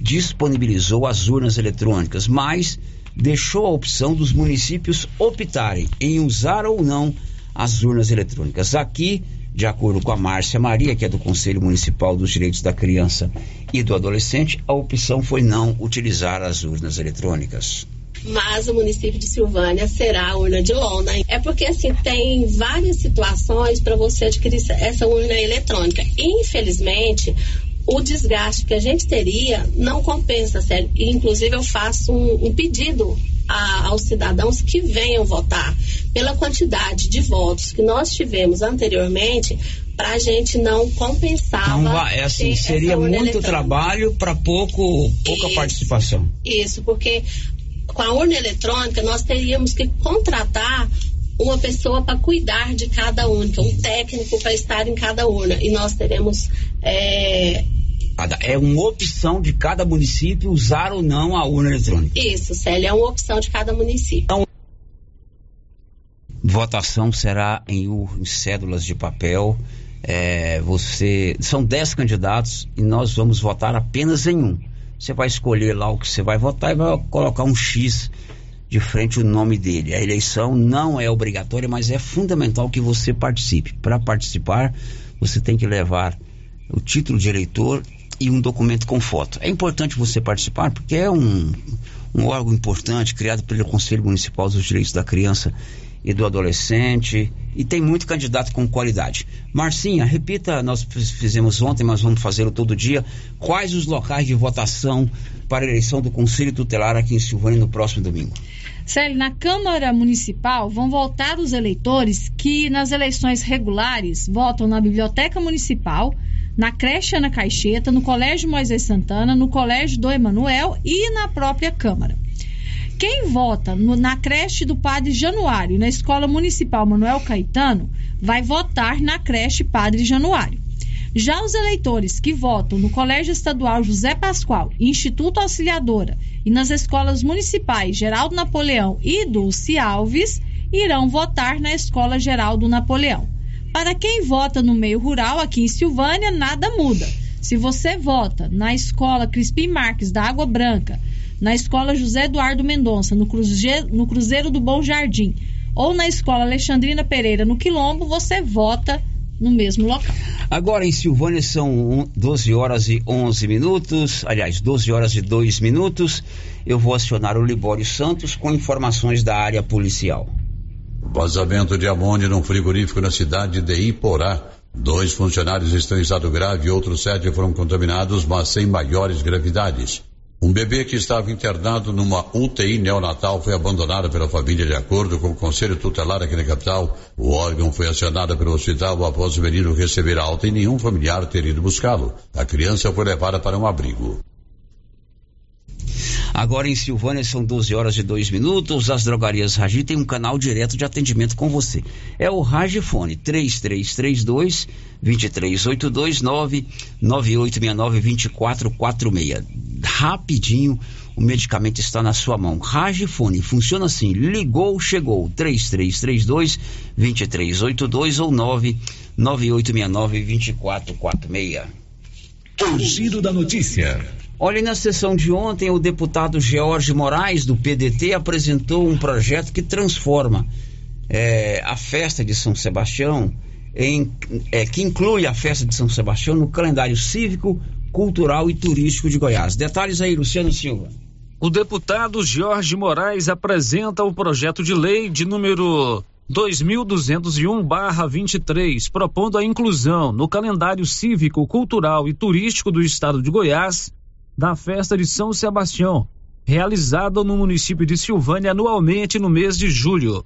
disponibilizou as urnas eletrônicas, mas deixou a opção dos municípios optarem em usar ou não as urnas eletrônicas. Aqui, de acordo com a Márcia Maria, que é do Conselho Municipal dos Direitos da Criança e do Adolescente, a opção foi não utilizar as urnas eletrônicas.
mas o município de Silvânia será a urna de lona. É porque assim tem várias situações para você adquirir essa urna eletrônica. Infelizmente, o desgaste que a gente teria não compensa, sério. Inclusive, eu faço um, um pedido a- aos cidadãos que venham votar pela quantidade de votos que nós tivemos anteriormente. para a gente não compensava.
Então, va- é assim, seria muito
eletrônica.
trabalho para pouco, pouca participação.
Isso, porque com a urna eletrônica nós teríamos que contratar uma pessoa para cuidar de cada urna, um técnico para estar em cada urna. E nós teremos é,
É uma opção de cada município usar ou não a urna eletrônica.
isso, Célia, é uma opção de cada município.
Votação será em, em cédulas de papel. É, você são 10 candidatos e nós vamos votar apenas em um. Você vai escolher lá o que você vai votar e vai colocar um X de frente o nome dele. A eleição não é obrigatória, mas é fundamental que você participe. Para participar, você tem que levar o título de eleitor e um documento com foto. É importante você participar porque é um, um órgão importante criado pelo Conselho Municipal dos Direitos da Criança e do Adolescente e tem muito candidato com qualidade. Marcinha, repita, nós fiz- fizemos ontem, mas vamos fazê-lo todo dia. Quais os locais de votação para a eleição do Conselho Tutelar aqui em Silvânia no próximo domingo?
Célio, na Câmara Municipal vão votar os eleitores que nas eleições regulares votam na Biblioteca Municipal, na creche Ana Caixeta, no Colégio Moisés Santana, no Colégio do Emanuel e na própria Câmara. Quem vota no- na creche do Padre Januário na Escola Municipal Manuel Caetano vai votar na creche Padre Januário. Já os eleitores que votam no Colégio Estadual José Pascoal, Instituto Auxiliadora e nas escolas municipais Geraldo Napoleão e Dulce Alves irão votar na Escola Geraldo Napoleão. Para quem vota no meio rural aqui em Silvânia, nada muda. Se você vota na Escola Crispim Marques da Água Branca, na Escola José Eduardo Mendonça, no, Cruze- no Cruzeiro do Bom Jardim, ou na Escola Alexandrina Pereira, no Quilombo, você vota no mesmo local.
Agora em Silvânia são um- 12 horas e 11 minutos, aliás, 12 horas e 2 minutos. Eu vou acionar o Libório Santos com informações da área policial.
Vazamento de amônia num frigorífico na cidade de Iporá. Dois funcionários estão em estado grave e outros sete foram contaminados, mas sem maiores gravidades. Um bebê que estava internado numa UTI neonatal foi abandonado pela família de acordo com o Conselho Tutelar aqui na capital. O órgão foi acionado pelo hospital após o menino receber alta e nenhum familiar ter ido buscá-lo. A criança foi levada para um abrigo.
Agora em Silvânia são 12 horas e 2 minutos. As drogarias Ragi têm um canal direto de atendimento com você. É o Ragifone 3332 2382 99869 2446. Rapidinho, o medicamento está na sua mão. Ragifone funciona assim: ligou, chegou 3332 2382 ou 99869 2446.
O da notícia.
Olha, na sessão de ontem, o deputado George Moraes, do PDT, apresentou um projeto que transforma eh, a festa de São Sebastião, em, eh, que inclui a festa de São Sebastião no calendário cívico, cultural e turístico de Goiás. Detalhes aí, Luciano Silva.
O deputado Jorge Moraes apresenta o projeto de lei de número 2201-23, propondo a inclusão no calendário cívico, cultural e turístico do estado de Goiás da festa de São Sebastião, realizada no município de Silvânia anualmente no mês de julho.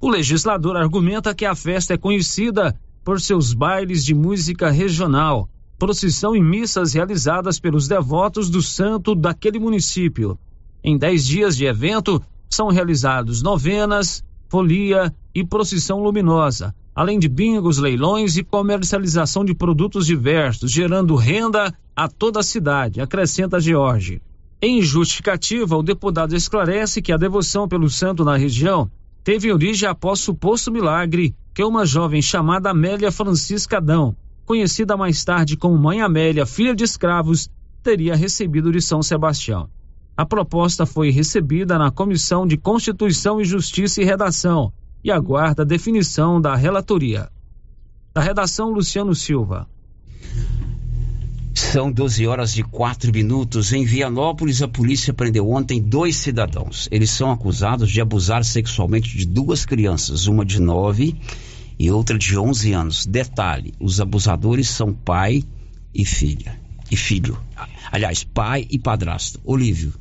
O legislador argumenta que a festa é conhecida por seus bailes de música regional, procissão e missas realizadas pelos devotos do santo daquele município. Em dez dias de evento, são realizados novenas, folia e procissão luminosa, além de bingos, leilões e comercialização de produtos diversos, gerando renda a toda a cidade, acrescenta George. Em justificativa, o deputado esclarece que a devoção pelo santo na região teve origem após suposto milagre que uma jovem chamada Amélia Francisca Adão, conhecida mais tarde como Mãe Amélia, filha de escravos, teria recebido de São Sebastião. A proposta foi recebida na Comissão de Constituição e Justiça e Redação e aguarda definição da relatoria. Da redação, Luciano Silva.
São 12 horas e 4 minutos. Em Vianópolis, a polícia prendeu ontem dois cidadãos. Eles são acusados de abusar sexualmente de duas crianças, uma de 9 e outra de 11 anos. Detalhe: os abusadores são pai e filha. E filho. Aliás, pai e padrasto. Olívio.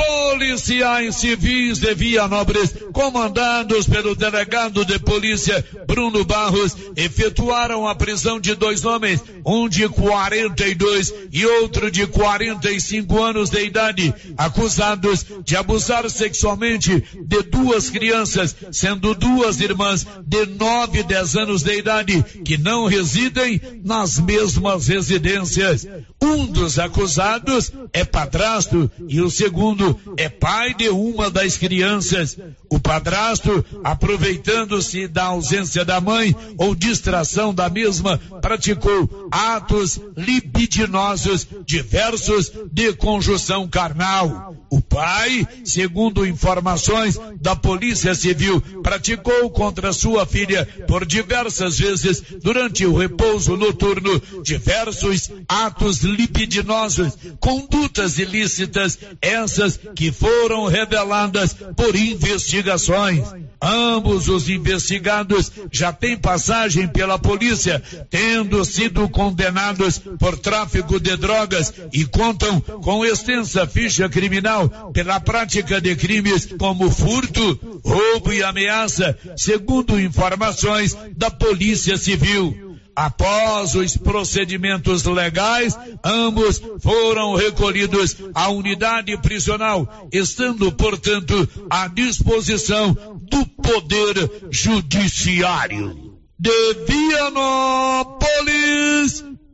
Policiais civis de Vianópolis, comandados pelo delegado de polícia Bruno Barros efetuaram a prisão de dois homens, um de 42 e outro de 45 anos de idade, acusados de abusar sexualmente de duas crianças, sendo duas irmãs de 9 e 10 anos de idade, que não residem nas mesmas residências. Um dos acusados é padrasto e o segundo é pai de uma das crianças. O padrasto, aproveitando-se da ausência da mãe ou distração da mesma, praticou atos libidinosos diversos de conjunção carnal. O pai, segundo informações da Polícia Civil, praticou contra sua filha por diversas vezes durante o repouso noturno diversos atos libidinosos, condutas ilícitas, essas que foram reveladas por investigações. Ambos os investigados já têm passagem pela polícia, tendo sido condenados por tráfico de drogas e contam com extensa ficha criminal pela prática de crimes como furto, roubo e ameaça, segundo informações da Polícia Civil. Após os procedimentos legais, ambos foram recolhidos à unidade prisional, estando, portanto, à disposição do Poder Judiciário. De Vianópolis,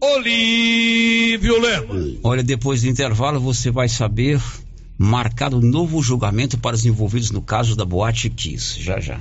Olívio Lemos.
Olha, depois do intervalo você vai saber marcado novo julgamento para os envolvidos no caso da Boate Kiss. Já já.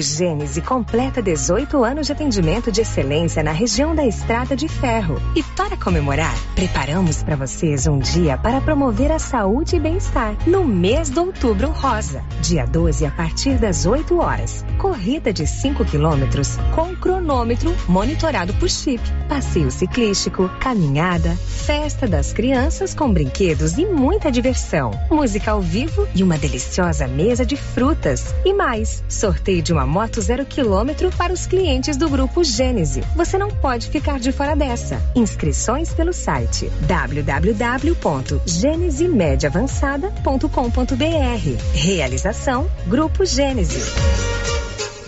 Gênese completa 18 anos de atendimento de excelência na região da Estrada de Ferro. E para comemorar, preparamos para vocês um dia para promover a saúde e bem-estar no mês de Outubro Rosa, dia 12 a partir das 8 horas. Corrida de 5 quilômetros com cronômetro monitorado por chip, passeio ciclístico, caminhada, festa das crianças com brinquedos e muita diversão, música ao vivo e uma deliciosa mesa de frutas. E mais, sorteio de uma moto zero quilômetro para os clientes do Grupo Gênese. Você não pode ficar de fora dessa. Inscrições pelo site www.genesimediaavançada.com.br. Realização Grupo Gênese.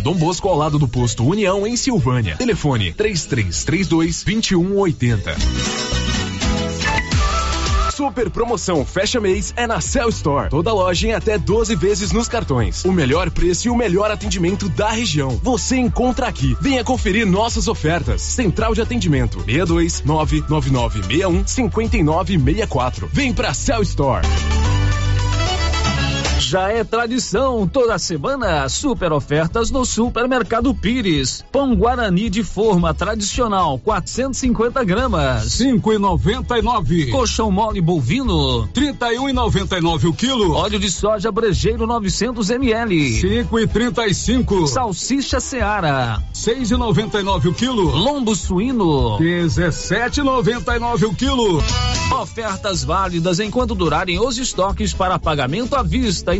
Avenida Dom Bosco ao lado do posto União em Silvânia. Telefone 3332 2180. Super promoção fecha mês é na Cell Store. Toda loja em até 12 vezes nos cartões. O melhor preço e o melhor atendimento da região. Você encontra aqui. Venha conferir nossas ofertas. Central de atendimento 62 99961 5964. Vem pra Cell Store.
Já é tradição, toda semana, super ofertas no Supermercado Pires. Pão Guarani de forma tradicional, 450 gramas.
5,99.
Colchão mole bovino,
31,99 o quilo.
Óleo de soja brejeiro 900 ml.
5,35.
Salsicha Seara,
6,99 o quilo.
lombo suíno.
17,99 o quilo.
Ofertas válidas enquanto durarem os estoques para pagamento à vista.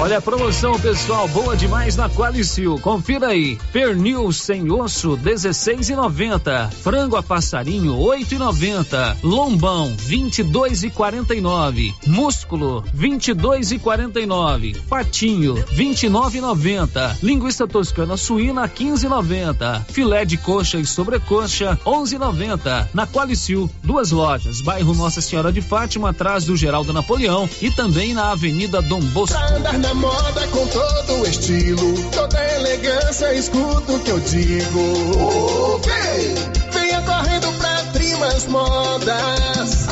Olha a promoção, pessoal, boa demais na Qualicil. Confira aí. Pernil sem osso, 16,90. Frango a passarinho, 8,90. Lombão, 22,49. Músculo, 22,49. Patinho, 29,90. Linguiça toscana suína, 15,90. Filé de coxa e sobrecoxa, 11,90. Na Qualicil, duas lojas. Bairro Nossa Senhora de Fátima, atrás do Geraldo Napoleão e também na Avenida Dom Bosco
na moda com todo o estilo, toda elegância, escuta o que eu digo. Okay. Venha correndo pra Trimas Modas.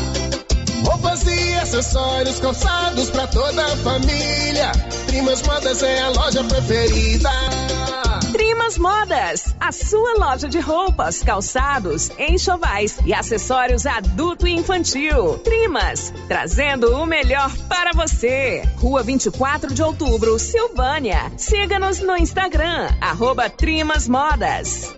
Roupas e acessórios calçados pra toda a família. Trimas Modas é a loja preferida.
Modas, a sua loja de roupas, calçados, enxovais e acessórios adulto e infantil. Trimas, trazendo o melhor para você. Rua 24 de outubro, Silvânia. Siga-nos no Instagram, arroba Trimas Modas.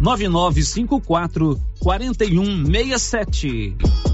9954 4167.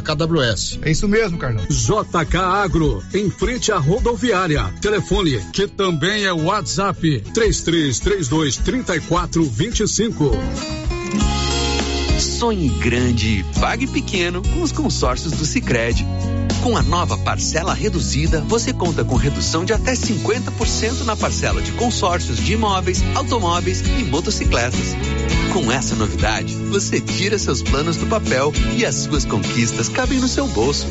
KWS.
É isso mesmo, Carlão.
JK Agro, em frente à rodoviária. Telefone, que também é WhatsApp, 3332 3425.
Sonhe grande, pague pequeno com os consórcios do Sicredi. Com a nova parcela reduzida, você conta com redução de até 50% na parcela de consórcios de imóveis, automóveis e motocicletas. Com essa novidade, você tira seus planos do papel e as suas conquistas cabem no seu bolso.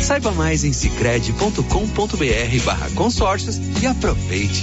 Saiba mais em cicred.com.br barra consórcios e aproveite.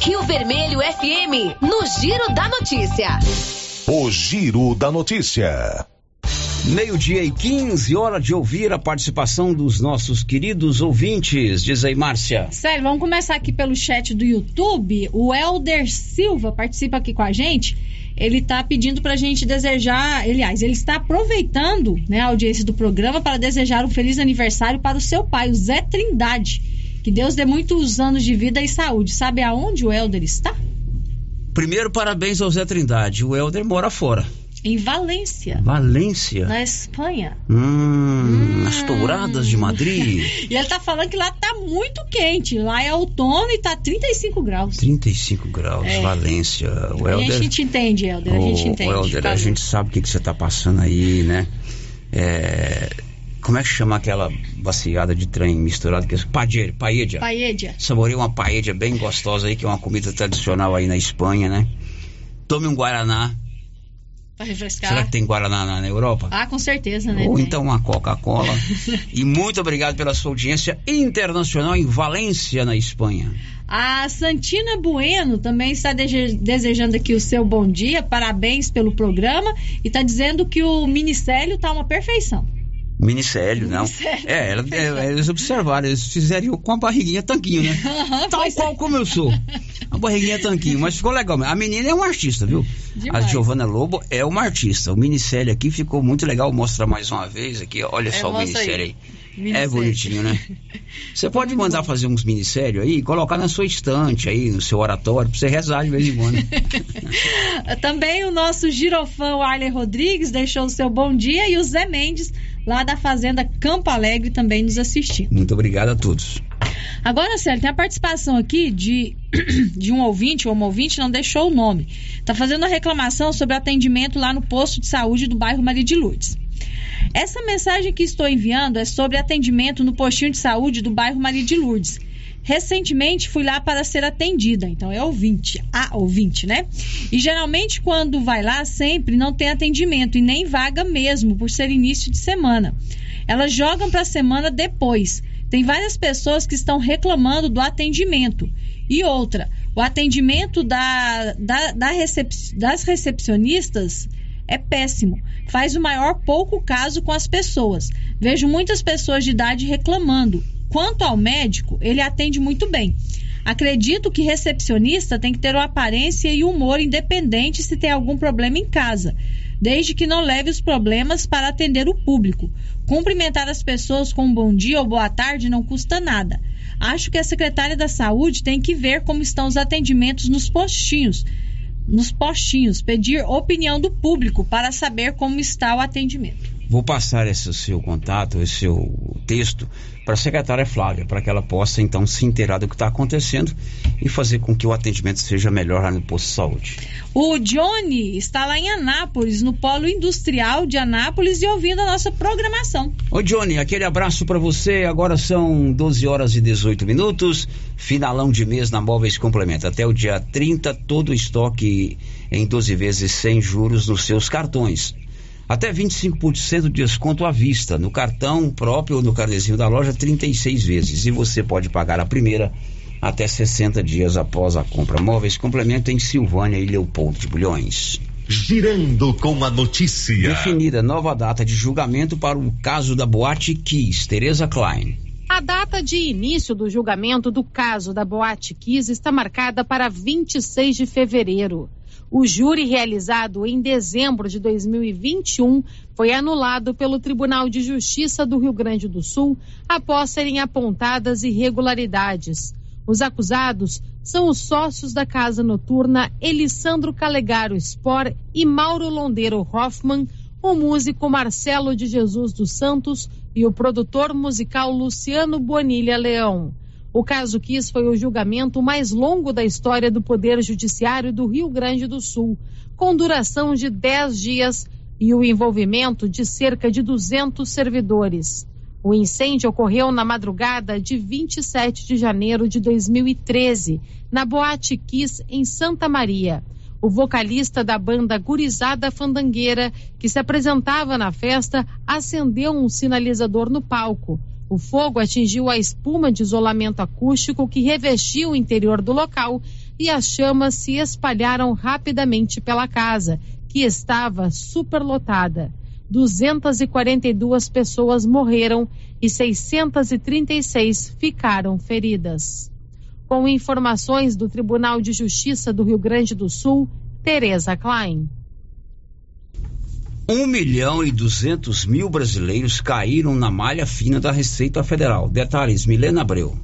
Rio Vermelho FM, no Giro da Notícia.
O Giro da Notícia.
Meio-dia e 15, hora de ouvir a participação dos nossos queridos ouvintes. Diz aí, Márcia.
Sério, vamos começar aqui pelo chat do YouTube. O Elder Silva participa aqui com a gente. Ele está pedindo para a gente desejar, aliás, ele está aproveitando né, a audiência do programa para desejar um feliz aniversário para o seu pai, o Zé Trindade. Que Deus dê muitos anos de vida e saúde. Sabe aonde o Elder está?
Primeiro, parabéns ao Zé Trindade. O Helder mora fora.
Em Valência.
Valência.
Na Espanha.
Hum, as touradas de Madrid. <laughs>
E ele tá falando que lá tá muito quente. Lá é outono e tá 35 graus.
35 graus,
É.
Valência. O Helder,
A gente entende, Helder. A gente entende.
ô, Helder, a gente sabe o que, que você tá passando aí, né? É, como é que chama aquela baciada de trem misturada? Que é paella, paella.
Paella.
Saboreia uma paella bem gostosa aí, que é uma comida tradicional aí na Espanha, né? Tome um Guaraná.
Pra refrescar.
Será que tem Guaraná na, na Europa?
Ah, com certeza, né?
Ou então uma Coca-Cola. <laughs> e muito obrigado pela sua audiência internacional em Valência, na Espanha.
A Santina Bueno também está desejando aqui o seu bom dia, parabéns pelo programa e está dizendo que o ministério tá uma perfeição.
Minicélio, não.
Minicélio.
É, ela- é, eles observaram, eles fizeram eu com a barriguinha tanquinho, né? <laughs> Tal qual como eu sou. A barriguinha tanquinho, mas ficou legal. A menina é uma artista, viu?
Demais.
A Giovana Lobo é uma artista. O minicélio aqui ficou muito legal. Mostra mais uma vez aqui, olha
É,
só o
mostra aí.
minicélio aí. É
Minicélio.
bonitinho, né? <laughs> Você pode mandar fazer uns minicélio aí e colocar na sua estante aí, no seu oratório, pra você rezar de vez em quando. <laughs>
Também o nosso girofã o Arley Rodrigues deixou o seu bom dia e o Zé Mendes, lá da Fazenda Campo Alegre, também nos assistindo.
Muito obrigado a todos.
Agora, Célio, tem a participação aqui de, <clears throat> de um ouvinte, ou uma ouvinte não deixou o nome. Está fazendo uma reclamação sobre o atendimento lá no posto de saúde do bairro Maria de Lourdes. Essa mensagem que estou enviando é sobre atendimento no postinho de saúde do bairro Maria de Lourdes. Recentemente fui lá para ser atendida, então é ouvinte, a ouvinte, né? E geralmente quando vai lá, sempre não tem atendimento e nem vaga mesmo, por ser início de semana. Elas jogam para a semana depois. Tem várias pessoas que estão reclamando do atendimento. E outra, o atendimento da, da- da recep- das recepcionistas é péssimo. Faz o maior pouco caso com as pessoas. Vejo muitas pessoas de idade reclamando. Quanto ao médico, ele atende muito bem. Acredito que recepcionista tem que ter uma aparência e humor independente se tem algum problema em casa, desde que não leve os problemas para atender o público. Cumprimentar as pessoas com um bom dia ou boa tarde não custa nada. Acho que a secretária da Saúde tem que ver como estão os atendimentos nos postinhos, nos postinhos, pedir opinião do público para saber como está o atendimento.
Vou passar esse seu contato, esse seu texto para a secretária Flávia, para que ela possa então se inteirar do que está acontecendo e fazer com que o atendimento seja melhor lá no posto de saúde.
O Johnny está lá em Anápolis, no Polo Industrial de Anápolis e ouvindo a nossa programação.
Ô Johnny, aquele abraço para você. Agora são 12 horas e 18 minutos. Finalão de mês na Móveis Complemento. Até o dia 30, todo o estoque em 12 vezes sem juros nos seus cartões. Até 25% de desconto à vista. No cartão próprio ou no carnezinho da loja, 36 vezes. E você pode pagar a primeira até 60 dias após a compra. Móveis Complemento em Silvânia e Leopoldo de Bulhões.
Girando com a notícia.
Definida nova data de julgamento para o caso da Boate Kiss, Teresa Klein.
A data de início do julgamento do caso da Boate Kiss está marcada para 26 de fevereiro. O júri realizado em dezembro de 2021 foi anulado pelo Tribunal de Justiça do Rio Grande do Sul após serem apontadas irregularidades. Os acusados são os sócios da casa noturna Elisandro Calegaro Spor e Mauro Londeiro Hoffman, o músico Marcelo de Jesus dos Santos e o produtor musical Luciano Bonilha Leão. O caso Kiss foi o julgamento mais longo da história do Poder Judiciário do Rio Grande do Sul, com duração de 10 dias e o envolvimento de cerca de 200 servidores. O incêndio ocorreu na madrugada de 27 de janeiro de 2013, na Boate Kiss, em Santa Maria. O vocalista da banda Gurizada Fandangueira, que se apresentava na festa, acendeu um sinalizador no palco. O fogo atingiu a espuma de isolamento acústico que revestiu o interior do local e as chamas se espalharam rapidamente pela casa, que estava superlotada. 242 pessoas morreram e 636 ficaram feridas. Com informações do Tribunal de Justiça do Rio Grande do Sul, Tereza Klein.
1 milhão e 200 mil brasileiros caíram na malha fina da Receita Federal. Detalhes, Milena Abreu.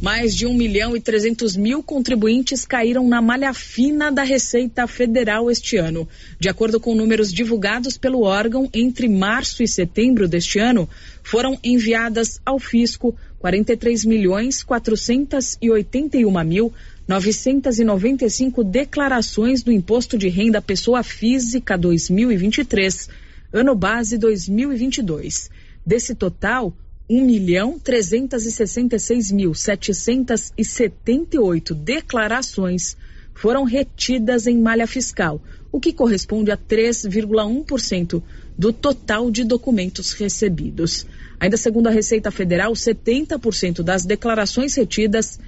Mais de 1 milhão e 300 mil contribuintes caíram na malha fina da Receita Federal este ano. De acordo com números divulgados pelo órgão, entre março e setembro deste ano, foram enviadas ao fisco 43 milhões 481 mil 995 declarações do Imposto de Renda Pessoa Física 2023, ano base 2022. Desse total, 1 milhão 366 mil 778 declarações foram retidas em malha fiscal, o que corresponde a 3,1% do total de documentos recebidos. Ainda segundo a Receita Federal, 70% das declarações retidas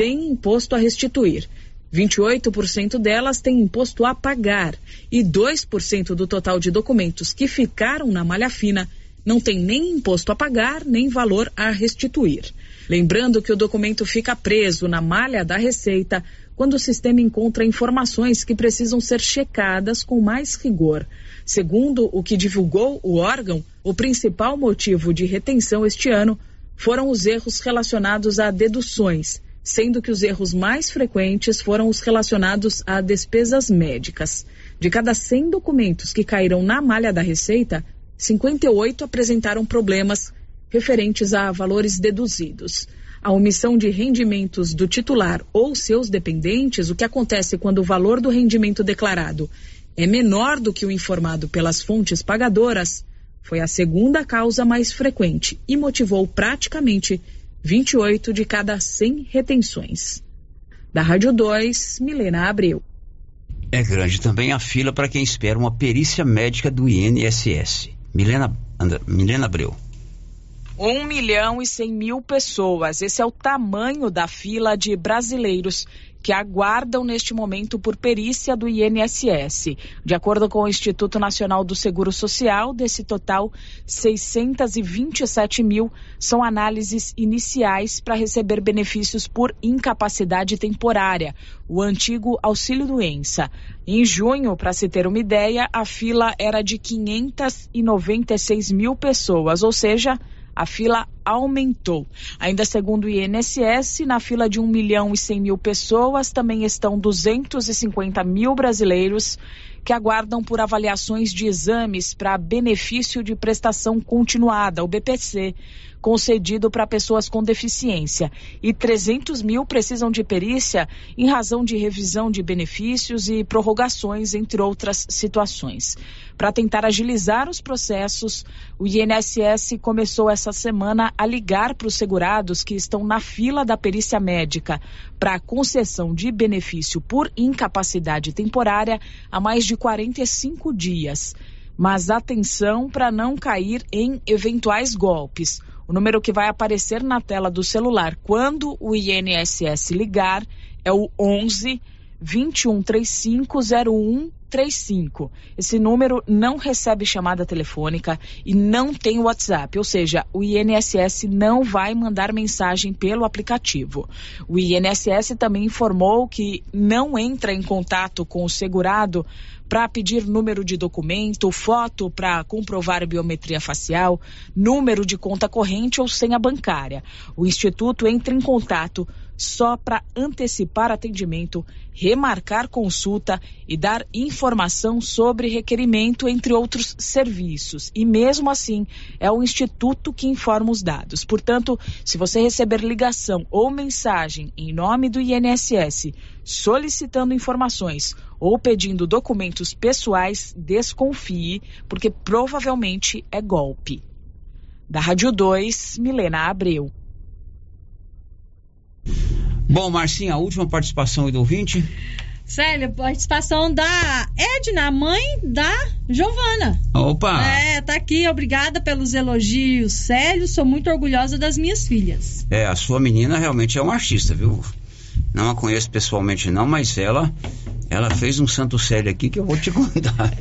têm imposto a restituir. 28% delas têm imposto a pagar e 2% do total de documentos que ficaram na malha fina não tem nem imposto a pagar, nem valor a restituir. Lembrando que o documento fica preso na malha da Receita quando o sistema encontra informações que precisam ser checadas com mais rigor. Segundo o que divulgou o órgão, o principal motivo de retenção este ano foram os erros relacionados a deduções, sendo que os erros mais frequentes foram os relacionados a despesas médicas. De cada 100 documentos que caíram na malha da Receita, 58 apresentaram problemas referentes a valores deduzidos. A omissão de rendimentos do titular ou seus dependentes, o que acontece quando o valor do rendimento declarado é menor do que o informado pelas fontes pagadoras, foi a segunda causa mais frequente e motivou praticamente 28 de cada 100 retenções. Da Rádio 2, Milena Abreu.
É grande também a fila para quem espera uma perícia médica do INSS. Milena, Milena Abreu.
1 milhão e 100 mil pessoas. Esse é o tamanho da fila de brasileiros que aguardam neste momento por perícia do INSS. De acordo com o Instituto Nacional do Seguro Social, desse total, 627 mil são análises iniciais para receber benefícios por incapacidade temporária, o antigo auxílio-doença. Em junho, para se ter uma ideia, a fila era de 596 mil pessoas, ou seja, a fila aumentou. Ainda segundo o INSS, na fila de 1 milhão e 100 mil pessoas também estão 250 mil brasileiros que aguardam por avaliações de exames para benefício de prestação continuada, o BPC, concedido para pessoas com deficiência. E 300 mil precisam de perícia em razão de revisão de benefícios e prorrogações, entre outras situações. Para tentar agilizar os processos, o INSS começou essa semana a ligar para os segurados que estão na fila da perícia médica para concessão de benefício por incapacidade temporária há mais de 45 dias. Mas atenção para não cair em eventuais golpes. O número que vai aparecer na tela do celular quando o INSS ligar é o 11 21350135. Esse número não recebe chamada telefônica e não tem WhatsApp, ou seja, o INSS não vai mandar mensagem pelo aplicativo. O INSS também informou que não entra em contato com o segurado para pedir número de documento, foto para comprovar biometria facial, número de conta corrente ou senha bancária. O Instituto entra em contato só para antecipar atendimento, remarcar consulta e dar informação sobre requerimento, entre outros serviços. E mesmo assim, é o Instituto que informa os dados. Portanto, se você receber ligação ou mensagem em nome do INSS solicitando informações ou pedindo documentos pessoais, desconfie, porque provavelmente é golpe. Da Rádio 2, Milena Abreu.
Bom, Marcinha, a última participação do ouvinte.
Célia, participação da Edna, mãe da Giovana.
Opa!
É, tá aqui, obrigada pelos elogios, Célio, sou muito orgulhosa das minhas filhas.
É, a sua menina realmente é uma artista, viu? Não a conheço pessoalmente não, mas ela ela fez um santo sério aqui que eu vou te <laughs> contar.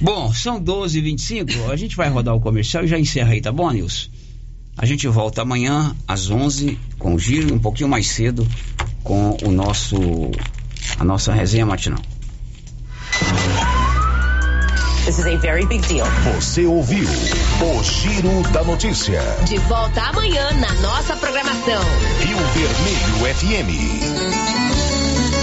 Bom, são 12h25, a gente vai rodar o comercial e já encerra aí, tá bom, Nilson? A gente volta amanhã às 11 com o giro e um pouquinho mais cedo com o nosso a nossa resenha matinal.
This is a very big deal.
Você ouviu o Giro da Notícia.
De volta amanhã na nossa programação.
Rio Vermelho FM.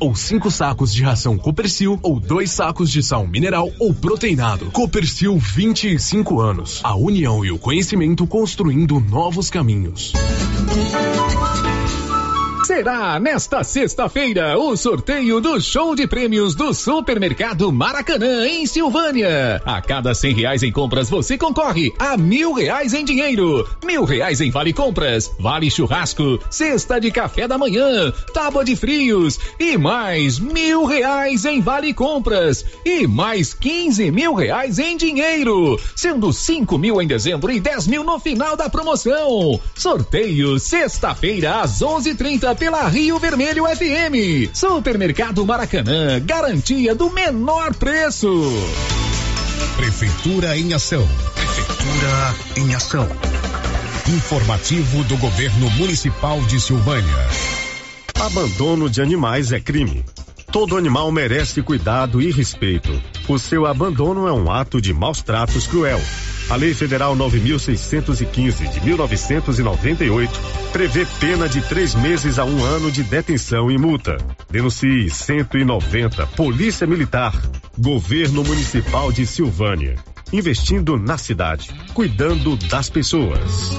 ou 5 sacos de ração Copercil, ou dois sacos de sal mineral ou proteinado. Copercil 25 anos. A união e o conhecimento construindo novos caminhos.
Será nesta sexta-feira o sorteio do show de prêmios do Supermercado Maracanã, em Silvânia. A cada cem reais em compras, você concorre a mil reais em dinheiro, mil reais em vale compras, vale churrasco, cesta de café da manhã, tábua de frios e mais mil reais em vale compras e mais quinze mil reais em dinheiro, sendo cinco mil em dezembro e dez mil no final da promoção. Sorteio sexta-feira às onze trinta pela Rio Vermelho FM. Supermercado Maracanã, garantia do menor preço.
Prefeitura em ação. Prefeitura em ação. Informativo do Governo Municipal de Silvânia.
Abandono de animais é crime. Todo animal merece cuidado e respeito. O seu abandono é um ato de maus tratos cruel. A Lei Federal 9615 de 1998 prevê pena de três meses a um ano de detenção e multa. Denuncie 190 Polícia Militar, Governo Municipal de Silvânia. Investindo na cidade, cuidando das pessoas.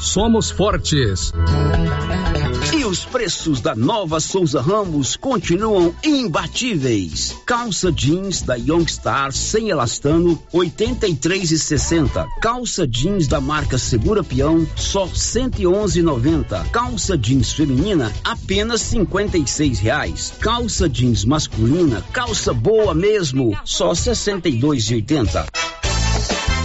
somos fortes.
E os preços da nova Souza Ramos continuam imbatíveis. Calça jeans da Youngstar sem elastano, 83,60. Calça jeans da marca Segura Peão, só 111,90. Calça jeans feminina, apenas 56 reais. Calça jeans masculina, calça boa mesmo, só 62,80.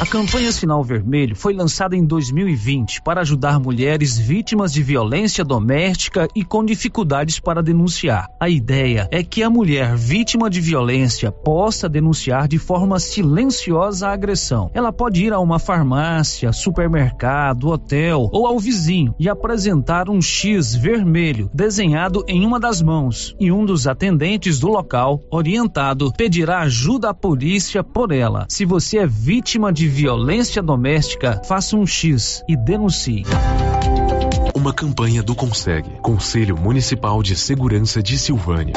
A campanha Sinal Vermelho foi lançada em 2020 para ajudar mulheres vítimas de violência doméstica e com dificuldades para denunciar. A ideia é que a mulher vítima de violência possa denunciar de forma silenciosa a agressão. Ela pode ir a uma farmácia, supermercado, hotel ou ao vizinho e apresentar um X vermelho desenhado em uma das mãos e um dos atendentes do local, orientado, pedirá ajuda à polícia por ela. Se você é vítima de violência doméstica, faça um X e denuncie.
Uma campanha do Consegue, Conselho Municipal de Segurança de Silvânia.